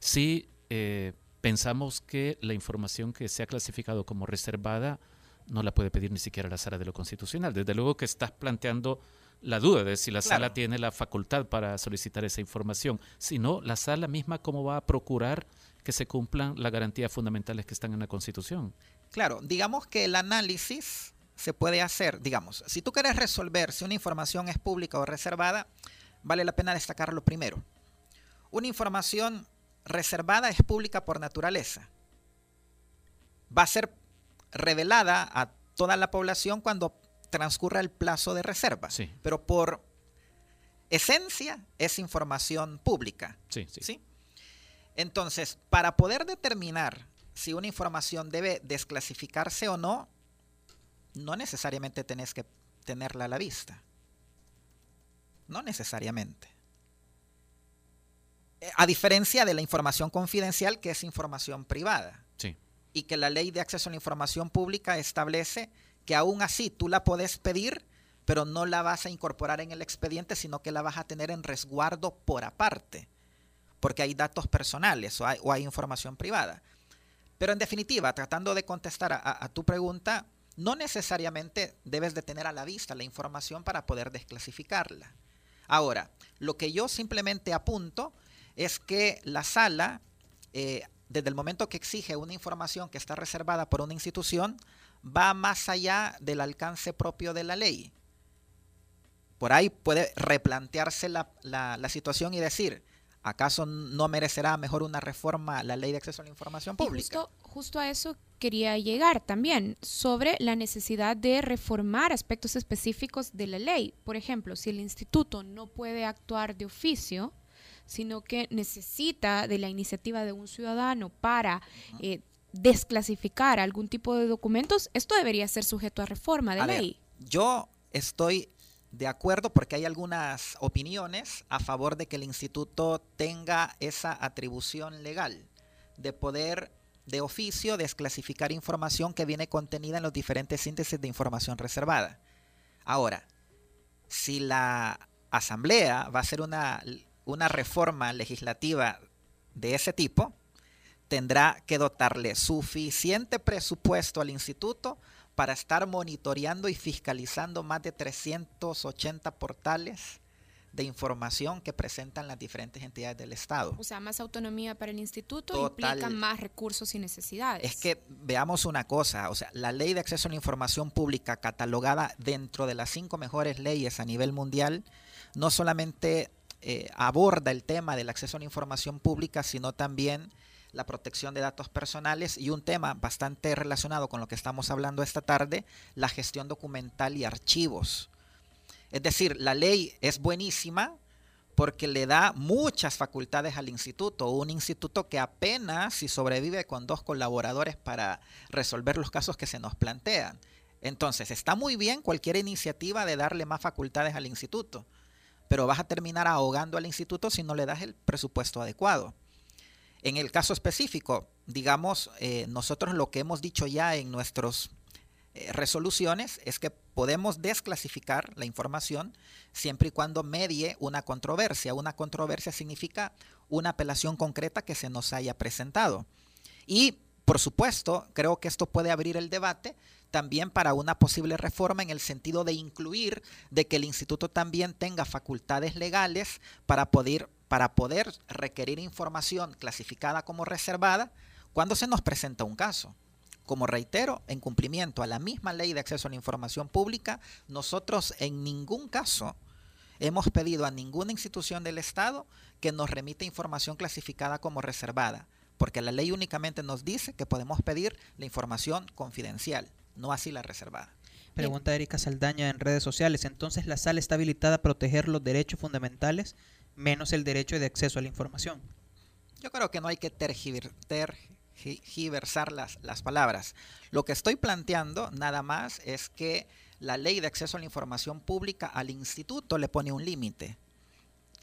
si eh, pensamos que la información que se ha clasificado como reservada no la puede pedir ni siquiera la sala de lo constitucional? Desde luego que estás planteando la duda de si la sala tiene la facultad para solicitar esa información. Si no, la sala misma cómo va a procurar que se cumplan las garantías fundamentales que están en la Constitución. Claro, digamos que el análisis se puede hacer, digamos, si tú quieres resolver si una información es pública o reservada, vale la pena destacar lo primero. Una información reservada es pública por naturaleza. Va a ser revelada a toda la población cuando transcurra el plazo de reserva. Pero por esencia es información pública. Sí, sí. Entonces, para poder determinar si una información debe desclasificarse o no, no necesariamente tenés que tenerla a la vista. No necesariamente. Eh, a diferencia de la información confidencial, que es información privada. Y que la ley de acceso a la información pública establece que aún así tú la puedes pedir, pero no la vas a incorporar en el expediente, sino que la vas a tener en resguardo por aparte, porque hay datos personales o hay, información privada. Pero en definitiva, tratando de contestar a, tu pregunta, no necesariamente debes de tener a la vista la información para poder desclasificarla. Ahora, lo que yo simplemente apunto es que la sala, eh, desde el momento que exige una información que está reservada por una institución, va más allá del alcance propio de la ley. Por ahí puede replantearse la, situación y decir, ¿acaso no merecerá mejor una reforma la ley de acceso a la información pública? Justo, justo, a eso quería llegar también, sobre la necesidad de reformar aspectos específicos de la ley. Por ejemplo, si el instituto no puede actuar de oficio, sino que necesita de la iniciativa de un ciudadano para desclasificar algún tipo de documentos, esto debería ser sujeto a reforma de ley. yo estoy de acuerdo porque hay algunas opiniones a favor de que el instituto tenga esa atribución legal de poder de oficio desclasificar información que viene contenida en los diferentes índices de información reservada. Ahora, si la Asamblea va a hacer una, una reforma legislativa de ese tipo, tendrá que dotarle suficiente presupuesto al instituto para estar monitoreando y fiscalizando más de 380 portales de información que presentan las diferentes entidades del Estado. O sea, más autonomía para el instituto implica más recursos y necesidades. Es que veamos una cosa, o sea, la ley de acceso a la información pública catalogada dentro de las cinco mejores leyes a nivel mundial, no solamente eh, aborda el tema del acceso a la información pública, sino también la protección de datos personales y un tema bastante relacionado con lo que estamos hablando esta tarde, la gestión documental y archivos. Es decir, la ley es buenísima porque le da muchas facultades al instituto, un instituto que apenas si sobrevive con dos colaboradores para resolver los casos que se nos plantean. Entonces, está muy bien cualquier iniciativa de darle más facultades al instituto, pero vas a terminar ahogando al instituto si no le das el presupuesto adecuado. En el caso específico, digamos, eh, nosotros lo que hemos dicho ya en nuestras eh, resoluciones es que podemos desclasificar la información siempre y cuando medie una controversia. Una controversia significa una apelación concreta que se nos haya presentado. Y, por supuesto, creo que esto puede abrir el debate también para una posible reforma en el sentido de incluir de que el instituto también tenga facultades legales para poder para poder requerir información clasificada como reservada cuando se nos presenta un caso. Como reitero, en cumplimiento a la misma ley de acceso a la información pública, nosotros en ningún caso hemos pedido a ninguna institución del Estado que nos remita información clasificada como reservada. porque la ley únicamente nos dice que podemos pedir la información confidencial, no así la reservada. Pregunta Erika Saldaña en redes sociales. Entonces, ¿la sala está habilitada a proteger los derechos fundamentales menos el derecho de acceso a la información? Yo creo que no hay que tergiver- tergiversar las, las palabras. Lo que estoy planteando nada más es que la ley de acceso a la información pública al instituto le pone un límite,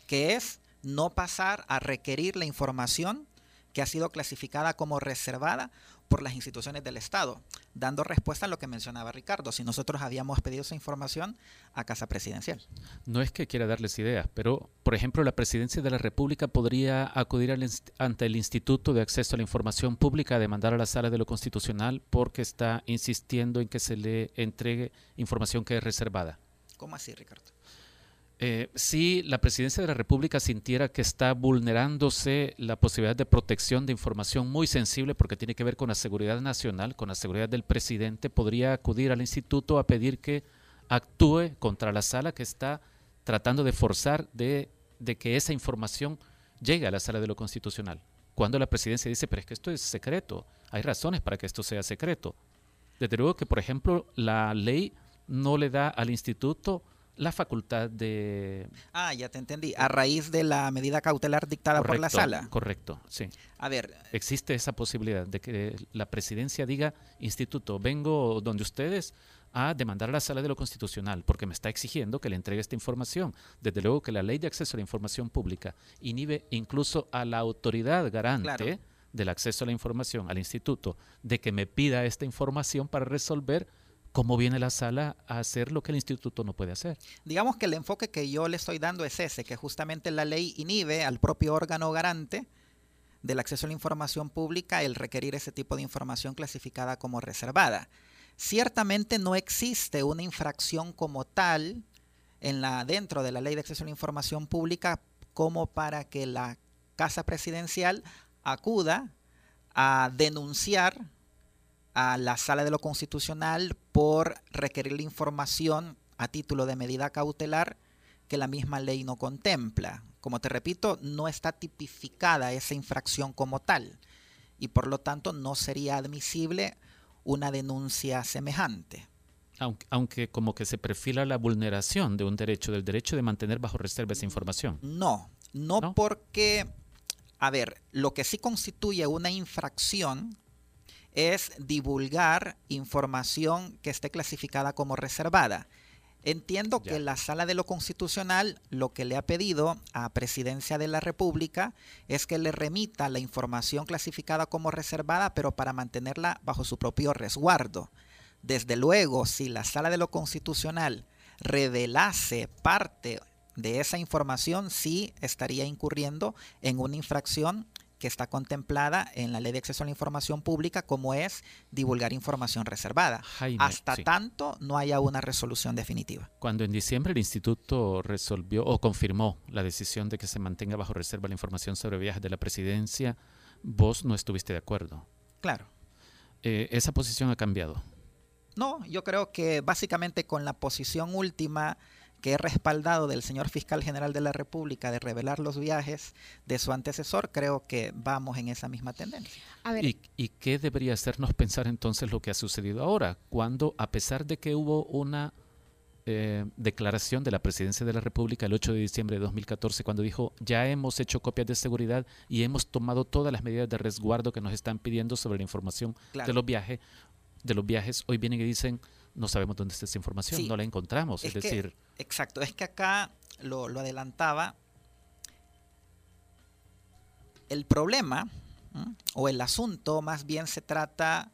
que es no pasar a requerir la información que ha sido clasificada como reservada por las instituciones del Estado, dando respuesta a lo que mencionaba Ricardo, si nosotros habíamos pedido esa información a Casa Presidencial. No es que quiera darles ideas, pero, por ejemplo, la presidencia de la República podría acudir al ante el Instituto de Acceso a la Información Pública a demandar a la Sala de lo Constitucional porque está insistiendo en que se le entregue información que es reservada. ¿Cómo así, Ricardo? Eh, si la presidencia de la República sintiera que está vulnerándose la posibilidad de protección de información muy sensible porque tiene que ver con la seguridad nacional, con la seguridad del presidente, podría acudir al instituto a pedir que actúe contra la sala que está tratando de forzar de, de que esa información llegue a la sala de lo constitucional. Cuando la presidencia dice, pero es que esto es secreto, hay razones para que esto sea secreto. Desde luego que, por ejemplo, la ley no le da al instituto la facultad de... Ah, ya te entendí. A raíz de la medida cautelar dictada por la sala. Correcto, sí. A ver, Existe esa posibilidad de que la presidencia diga, instituto, vengo donde ustedes a demandar a la sala de lo constitucional porque me está exigiendo que le entregue esta información. Desde luego que la ley de acceso a la información pública inhibe incluso a la autoridad garante Claro. del acceso a la información, al instituto, de que me pida esta información para resolver cómo viene la sala a hacer lo que el instituto no puede hacer. digamos que el enfoque que yo le estoy dando es ese, que justamente la ley inhibe al propio órgano garante del acceso a la información pública el requerir ese tipo de información clasificada como reservada. Ciertamente no existe una infracción como tal en la, dentro de la ley de acceso a la información pública como para que la Casa Presidencial acuda a denunciar a la Sala de lo Constitucional por requerir la información a título de medida cautelar que la misma ley no contempla. Como te repito, no está tipificada esa infracción como tal y por lo tanto no sería admisible una denuncia semejante. Aunque, aunque como que se perfila la vulneración de un derecho, del derecho de mantener bajo reserva esa información. No, no, ¿No? porque, a ver, lo que sí constituye una infracción es divulgar información que esté clasificada como reservada. Entiendo Ya. que la Sala de lo Constitucional lo que le ha pedido a Presidencia de la República es que le remita la información clasificada como reservada, pero para mantenerla bajo su propio resguardo. Desde luego, si la Sala de lo Constitucional revelase parte de esa información, sí estaría incurriendo en una infracción que está contemplada en la Ley de Acceso a la Información Pública, como es divulgar información reservada. Jaime, Hasta sí. tanto no haya una resolución definitiva. Cuando en diciembre el instituto resolvió o confirmó la decisión de que se mantenga bajo reserva la información sobre viajes de la presidencia, vos no estuviste de acuerdo. Claro. Eh, esa posición ha cambiado. No, yo creo que básicamente con la posición última que he respaldado del señor fiscal general de la República de revelar los viajes de su antecesor, creo que vamos en esa misma tendencia. A ver, ¿Y, y qué debería hacernos pensar entonces lo que ha sucedido ahora? Cuando, a pesar de que hubo una eh, declaración de la Presidencia de la República el 8 de diciembre de 2014, cuando dijo, ya hemos hecho copias de seguridad y hemos tomado todas las medidas de resguardo que nos están pidiendo sobre la información Claro. de los viajes, de los viajes, hoy vienen y dicen, no sabemos dónde está esa información, Sí. no la encontramos. Es, Es que- decir, Exacto, es que acá lo, lo adelantaba. El problema ¿m? o el asunto más bien se trata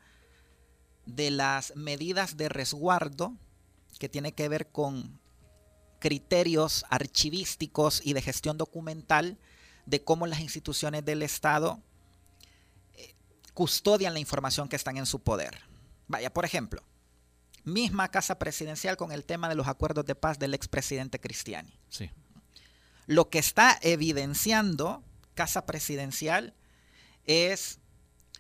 de las medidas de resguardo que tiene que ver con criterios archivísticos y de gestión documental de cómo las instituciones del Estado eh, custodian la información que están en su poder. Vaya, por ejemplo, misma casa presidencial con el tema de los acuerdos de paz del expresidente Cristiani. sí. Lo que está evidenciando casa presidencial es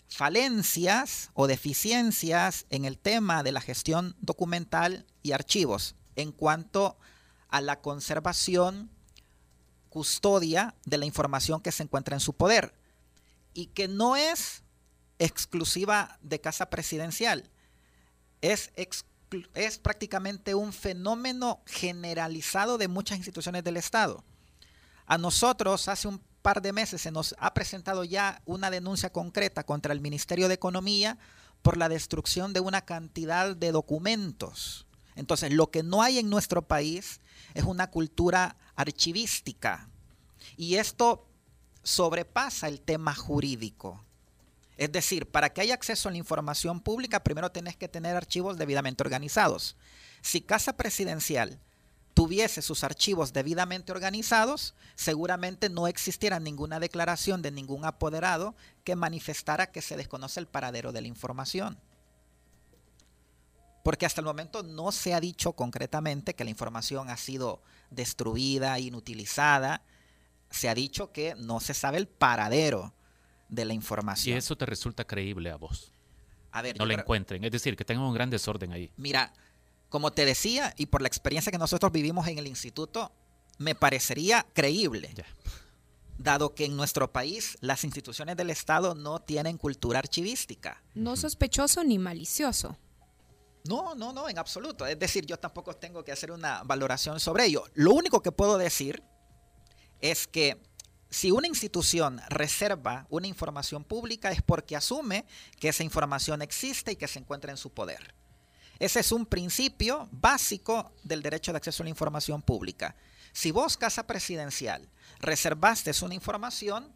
falencias o deficiencias en el tema de la gestión documental y archivos en cuanto a la conservación, custodia de la información que se encuentra en su poder. y que no es exclusiva de Casa Presidencial. Es, es prácticamente un fenómeno generalizado de muchas instituciones del Estado. A nosotros hace un par de meses se nos ha presentado ya una denuncia concreta contra el Ministerio de Economía por la destrucción de una cantidad de documentos. Entonces, lo que no hay en nuestro país es una cultura archivística. Y esto sobrepasa el tema jurídico. Es decir, para que haya acceso a la información pública, primero tenés que tener archivos debidamente organizados. Si Casa Presidencial tuviese sus archivos debidamente organizados, seguramente no existiera ninguna declaración de ningún apoderado que manifestara que se desconoce el paradero de la información. Porque hasta el momento no se ha dicho concretamente que la información ha sido destruida, inutilizada. Se ha dicho que no se sabe el paradero de la información. Y eso te resulta creíble a vos. A ver, no la creo- encuentren. Es decir, que tengan un gran desorden ahí. Mira, como te decía, y por la experiencia que nosotros vivimos en el instituto, me parecería creíble, Ya. dado que en nuestro país las instituciones del Estado no tienen cultura archivística. No sospechoso ni malicioso. No, no, no, en absoluto. Es decir, yo tampoco tengo que hacer una valoración sobre ello. Lo único que puedo decir es que si una institución reserva una información pública es porque asume que esa información existe y que se encuentra en su poder. Ese es un principio básico del derecho de acceso a la información pública. Si vos, Casa Presidencial, reservaste una información,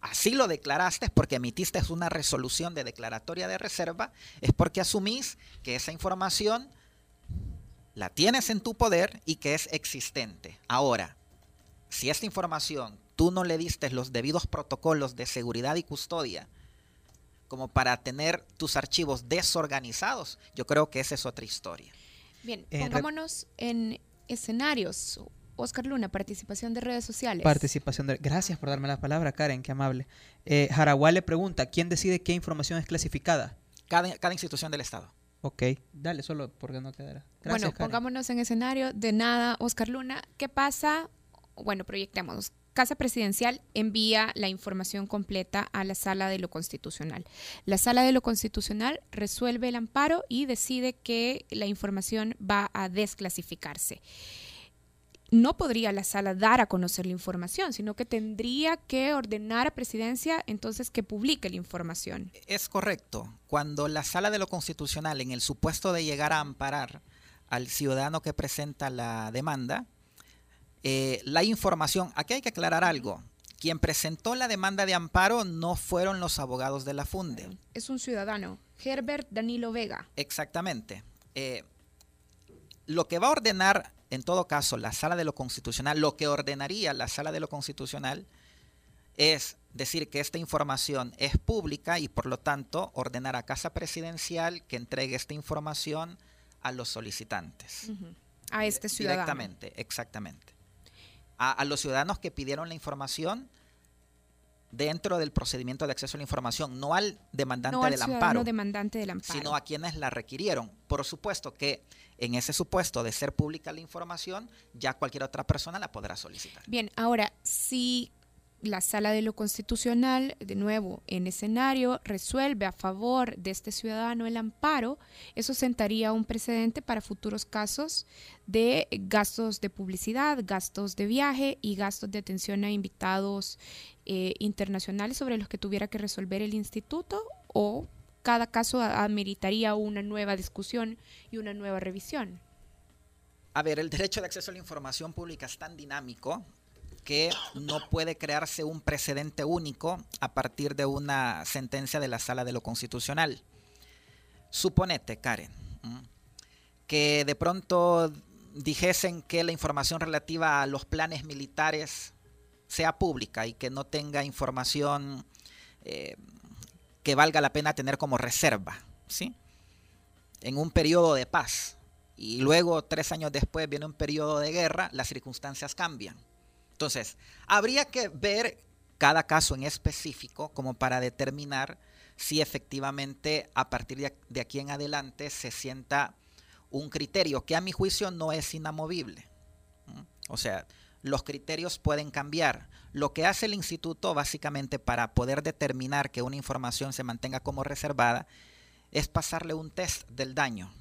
así lo declaraste porque emitiste una resolución de declaratoria de reserva, es porque asumís que esa información la tienes en tu poder y que es existente. Ahora, si esta información tú no le diste los debidos protocolos de seguridad y custodia como para tener tus archivos desorganizados, yo creo que esa es otra historia. Bien, Eh, pongámonos en escenarios. Oscar Luna, participación de redes sociales. Participación de... Gracias por darme la palabra, Karen, qué amable. Eh, Jaraguá le pregunta, ¿quién decide qué información es clasificada? Cada, cada institución del Estado. Ok, dale, solo porque no quedará. Gracias, bueno, Karen. pongámonos en escenario de nada, Oscar Luna. ¿Qué pasa? Bueno, proyectemos. Casa Presidencial envía la información completa a la Sala de lo Constitucional. La Sala de lo Constitucional resuelve el amparo y decide que la información va a desclasificarse. No podría la sala dar a conocer la información, sino que tendría que ordenar a Presidencia entonces que publique la información. Es correcto. Cuando la sala de lo constitucional, en el supuesto de llegar a amparar al ciudadano que presenta la demanda, eh, la información, aquí hay que aclarar algo. Quien presentó la demanda de amparo no fueron los abogados de la FUNDE. Es un ciudadano, Herbert Danilo Vega. Exactamente. Eh, lo que va a ordenar, en todo caso, la sala de lo constitucional, lo que ordenaría la sala de lo constitucional es decir que esta información es pública y por lo tanto ordenar a Casa Presidencial que entregue esta información a los solicitantes. A este ciudadano. Directamente, exactamente. A, a los ciudadanos que pidieron la información dentro del procedimiento de acceso a la información, no al demandante No al del amparo demandante del amparo. sino a quienes la requirieron. Por supuesto que en ese supuesto de ser pública la información, ya cualquier otra persona la podrá solicitar. Bien, ahora, si la sala de lo constitucional, de nuevo, en escenario, resuelve a favor de este ciudadano el amparo, eso sentaría un precedente para futuros casos de gastos de publicidad, gastos de viaje y gastos de atención a invitados eh, internacionales sobre los que tuviera que resolver el instituto o cada caso ameritaría una nueva discusión y una nueva revisión. A ver, el derecho de acceso a la información pública es tan dinámico que no puede crearse un precedente único a partir de una sentencia de la Sala de lo Constitucional. Suponete, Karen, que de pronto dijesen que la información relativa a los planes militares sea pública y que no tenga información eh, que valga la pena tener como reserva, ¿sí? En un periodo de paz y luego tres años después viene un periodo de guerra, las circunstancias cambian. Entonces, habría que ver cada caso en específico como para determinar si efectivamente a partir de, aquí en adelante se sienta un criterio que a mi juicio no es inamovible. O sea, los criterios pueden cambiar. Lo que hace el instituto básicamente para poder determinar que una información se mantenga como reservada es pasarle un test del daño.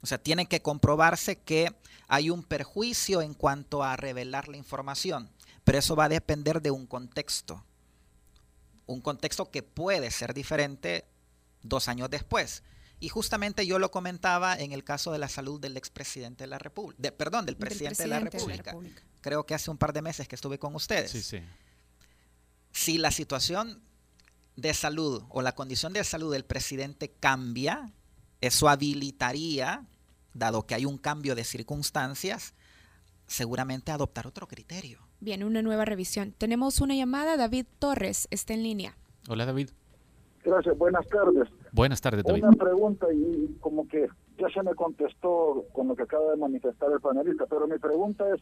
O sea, tiene que comprobarse que hay un perjuicio en cuanto a revelar la información, pero eso va a depender de un contexto. Un contexto que puede ser diferente dos años después. Y justamente yo lo comentaba en el caso de la salud del expresidente de la República, perdón, del presidente, de, la República. Creo que hace un par de meses que estuve con ustedes. Sí, sí. Si la situación de salud o la condición de salud del presidente cambia, eso habilitaría, dado que hay un cambio de circunstancias, seguramente adoptar otro criterio. Bien, una nueva revisión. Tenemos una llamada, David Torres está en línea. Hola David. Gracias, buenas tardes. Buenas tardes, David. Una pregunta y como que ya se me contestó con lo que acaba de manifestar el panelista, pero mi pregunta es,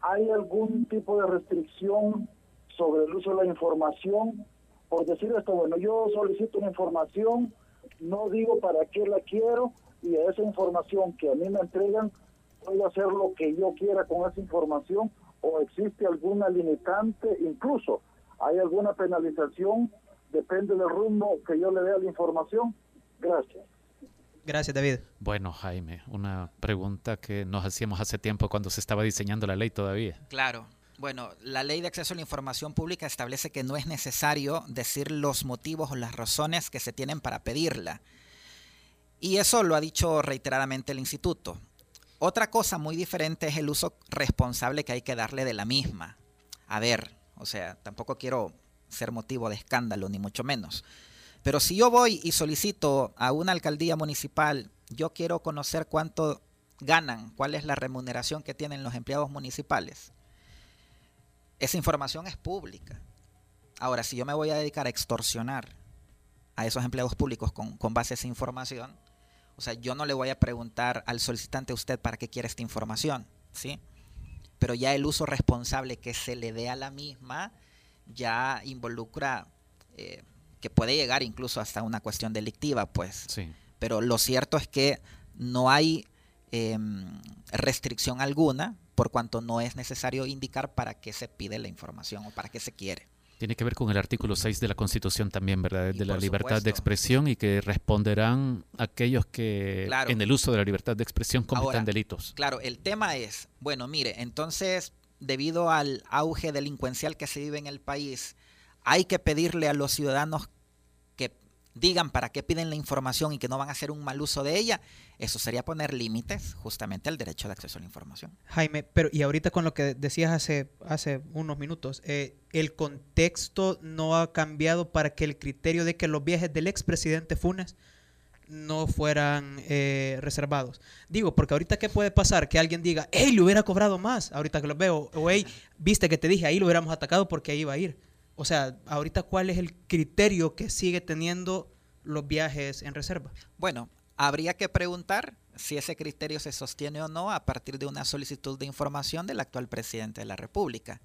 ¿hay algún tipo de restricción sobre el uso de la información? Por decir esto, bueno, yo solicito una información, no digo para qué la quiero y a esa información que a mí me entregan, puedo hacer lo que yo quiera con esa información o existe alguna limitante, incluso hay alguna penalización depende del rumbo que yo le dé a la información. Gracias. Gracias, David. Bueno, Jaime, una pregunta que nos hacíamos hace tiempo cuando se estaba diseñando la ley todavía. Claro. Bueno, la ley de acceso a la información pública establece que no es necesario decir los motivos o las razones que se tienen para pedirla. Y eso lo ha dicho reiteradamente el instituto. Otra cosa muy diferente es el uso responsable que hay que darle de la misma. A ver, o sea, tampoco quiero ser motivo de escándalo, ni mucho menos. Pero si yo voy y solicito a una alcaldía municipal, yo quiero conocer cuánto ganan, cuál es la remuneración que tienen los empleados municipales. Esa información es pública. Ahora, si yo me voy a dedicar a extorsionar a esos empleados públicos con, con base a esa información, o sea, yo no le voy a preguntar al solicitante a usted para qué quiere esta información, ¿sí? Pero ya el uso responsable que se le dé a la misma ya involucra eh, que puede llegar incluso hasta una cuestión delictiva, pues. Sí. Pero lo cierto es que no hay em, restricción alguna por cuanto no es necesario indicar para qué se pide la información o para qué se quiere. Tiene que ver con el artículo 6 de la Constitución también, ¿verdad? De la libertad de expresión y que responderán aquellos que Claro. en el uso de la libertad de expresión cometan Ahora, delitos. Claro, el tema es, bueno, mire, entonces, debido al auge delincuencial que se vive en el país, hay que pedirle a los ciudadanos que digan para qué piden la información y que no van a hacer un mal uso de ella. Eso sería poner límites justamente al derecho de acceso a la información. Jaime, pero y ahorita con lo que decías hace, hace unos minutos, eh, el contexto no ha cambiado para que el criterio de que los viajes del expresidente Funes no fueran eh, reservados. Digo, porque ahorita qué puede pasar que alguien diga, hey, le hubiera cobrado más, ahorita que lo veo, o hey, viste que te dije, ahí lo hubiéramos atacado porque ahí iba a ir. O sea, ahorita cuál es el criterio que sigue teniendo los viajes en reserva. Bueno, habría que preguntar si ese criterio se sostiene o no a partir de una solicitud de información del actual presidente de la República.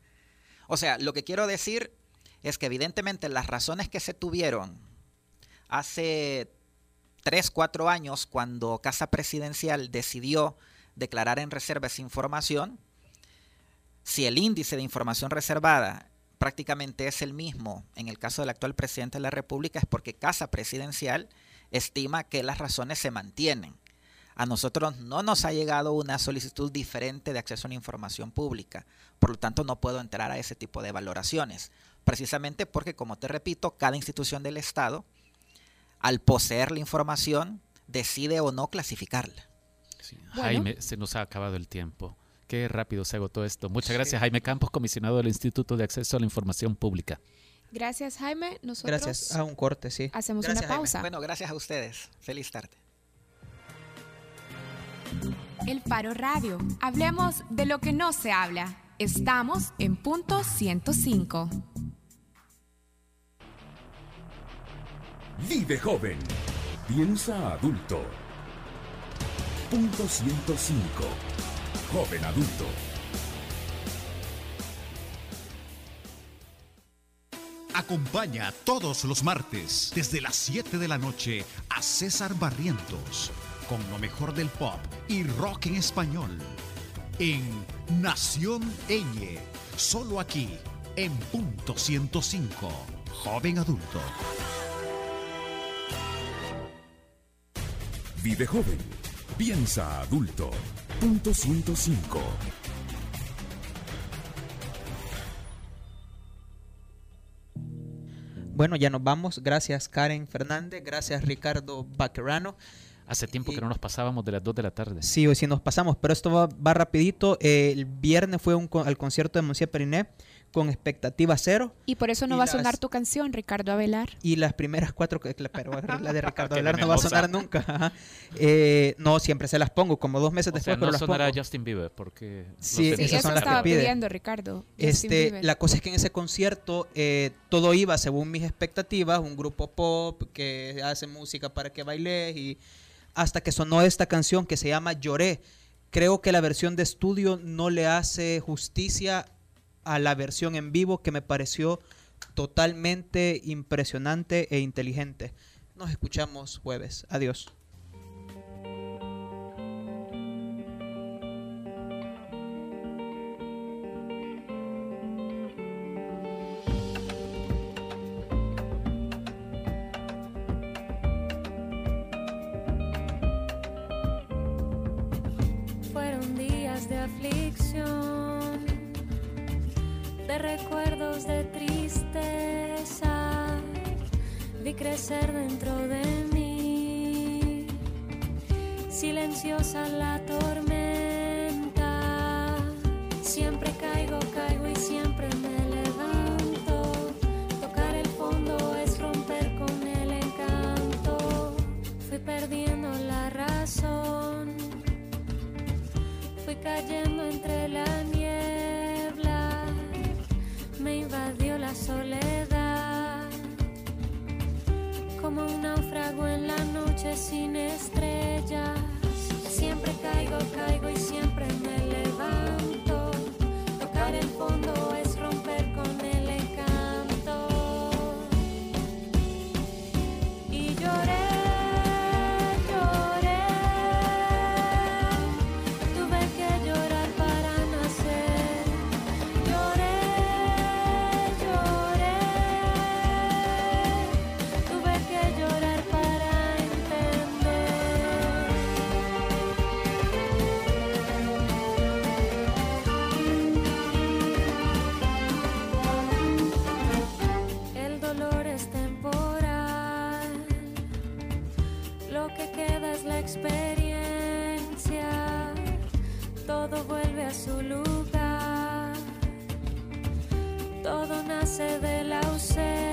O sea, lo que quiero decir es que evidentemente las razones que se tuvieron hace tres, cuatro años cuando Casa Presidencial decidió declarar en reserva esa información, si el índice de información reservada prácticamente es el mismo en el caso del actual presidente de la República, es porque Casa Presidencial estima que las razones se mantienen. A nosotros no nos ha llegado una solicitud diferente de acceso a la información pública, por lo tanto no puedo entrar a ese tipo de valoraciones, precisamente porque, como te repito, cada institución del Estado, al poseer la información, decide o no clasificarla. Sí. Bueno. Jaime, se nos ha acabado el tiempo. Qué rápido se agotó esto. Muchas gracias, Jaime Campos, comisionado del Instituto de Acceso a la Información Pública. Gracias, Jaime. Nosotros Gracias a un corte, sí. hacemos Gracias, una Jaime. pausa. Bueno, gracias a ustedes. Feliz tarde. El Faro Radio. Hablemos de lo que no se habla. Estamos en punto 105. Vive joven. Piensa adulto. Punto 105. Joven adulto. Acompaña todos los martes desde las 7 de la noche a César Barrientos con lo mejor del pop y rock en español. en Nación Eñe, solo aquí en punto 105, joven adulto. Vive joven, piensa adulto. Punto 105. Bueno, ya nos vamos. Gracias Karen Fernández, gracias Ricardo Baquerano. Hace tiempo que no nos pasábamos de las 2 de la tarde. Sí, hoy sí nos pasamos, pero esto va, va rapidito. Eh, el viernes fue un, al concierto de Monsieur Periné con expectativa cero. Y por eso no va a sonar las- tu canción, Ricardo Avelar. Y las primeras cuatro, pero la de Ricardo Qué Velar no va a sonar nunca. Eh, no, siempre se las pongo, como dos meses O después, sea, pero no las sonará pongo. Justin Bieber porque... Sí, Sí, esas sentimos eso son las que estaba pide. pidiendo Ricardo. Este, la cosa es que en ese concierto eh, todo iba según mis expectativas, un grupo pop que hace música para que bailes y hasta que sonó esta canción que se llama Lloré. Creo que la versión de estudio no le hace justicia a la versión en vivo que me pareció totalmente impresionante e inteligente. Nos escuchamos jueves. Adiós. Todo nace de la ausencia.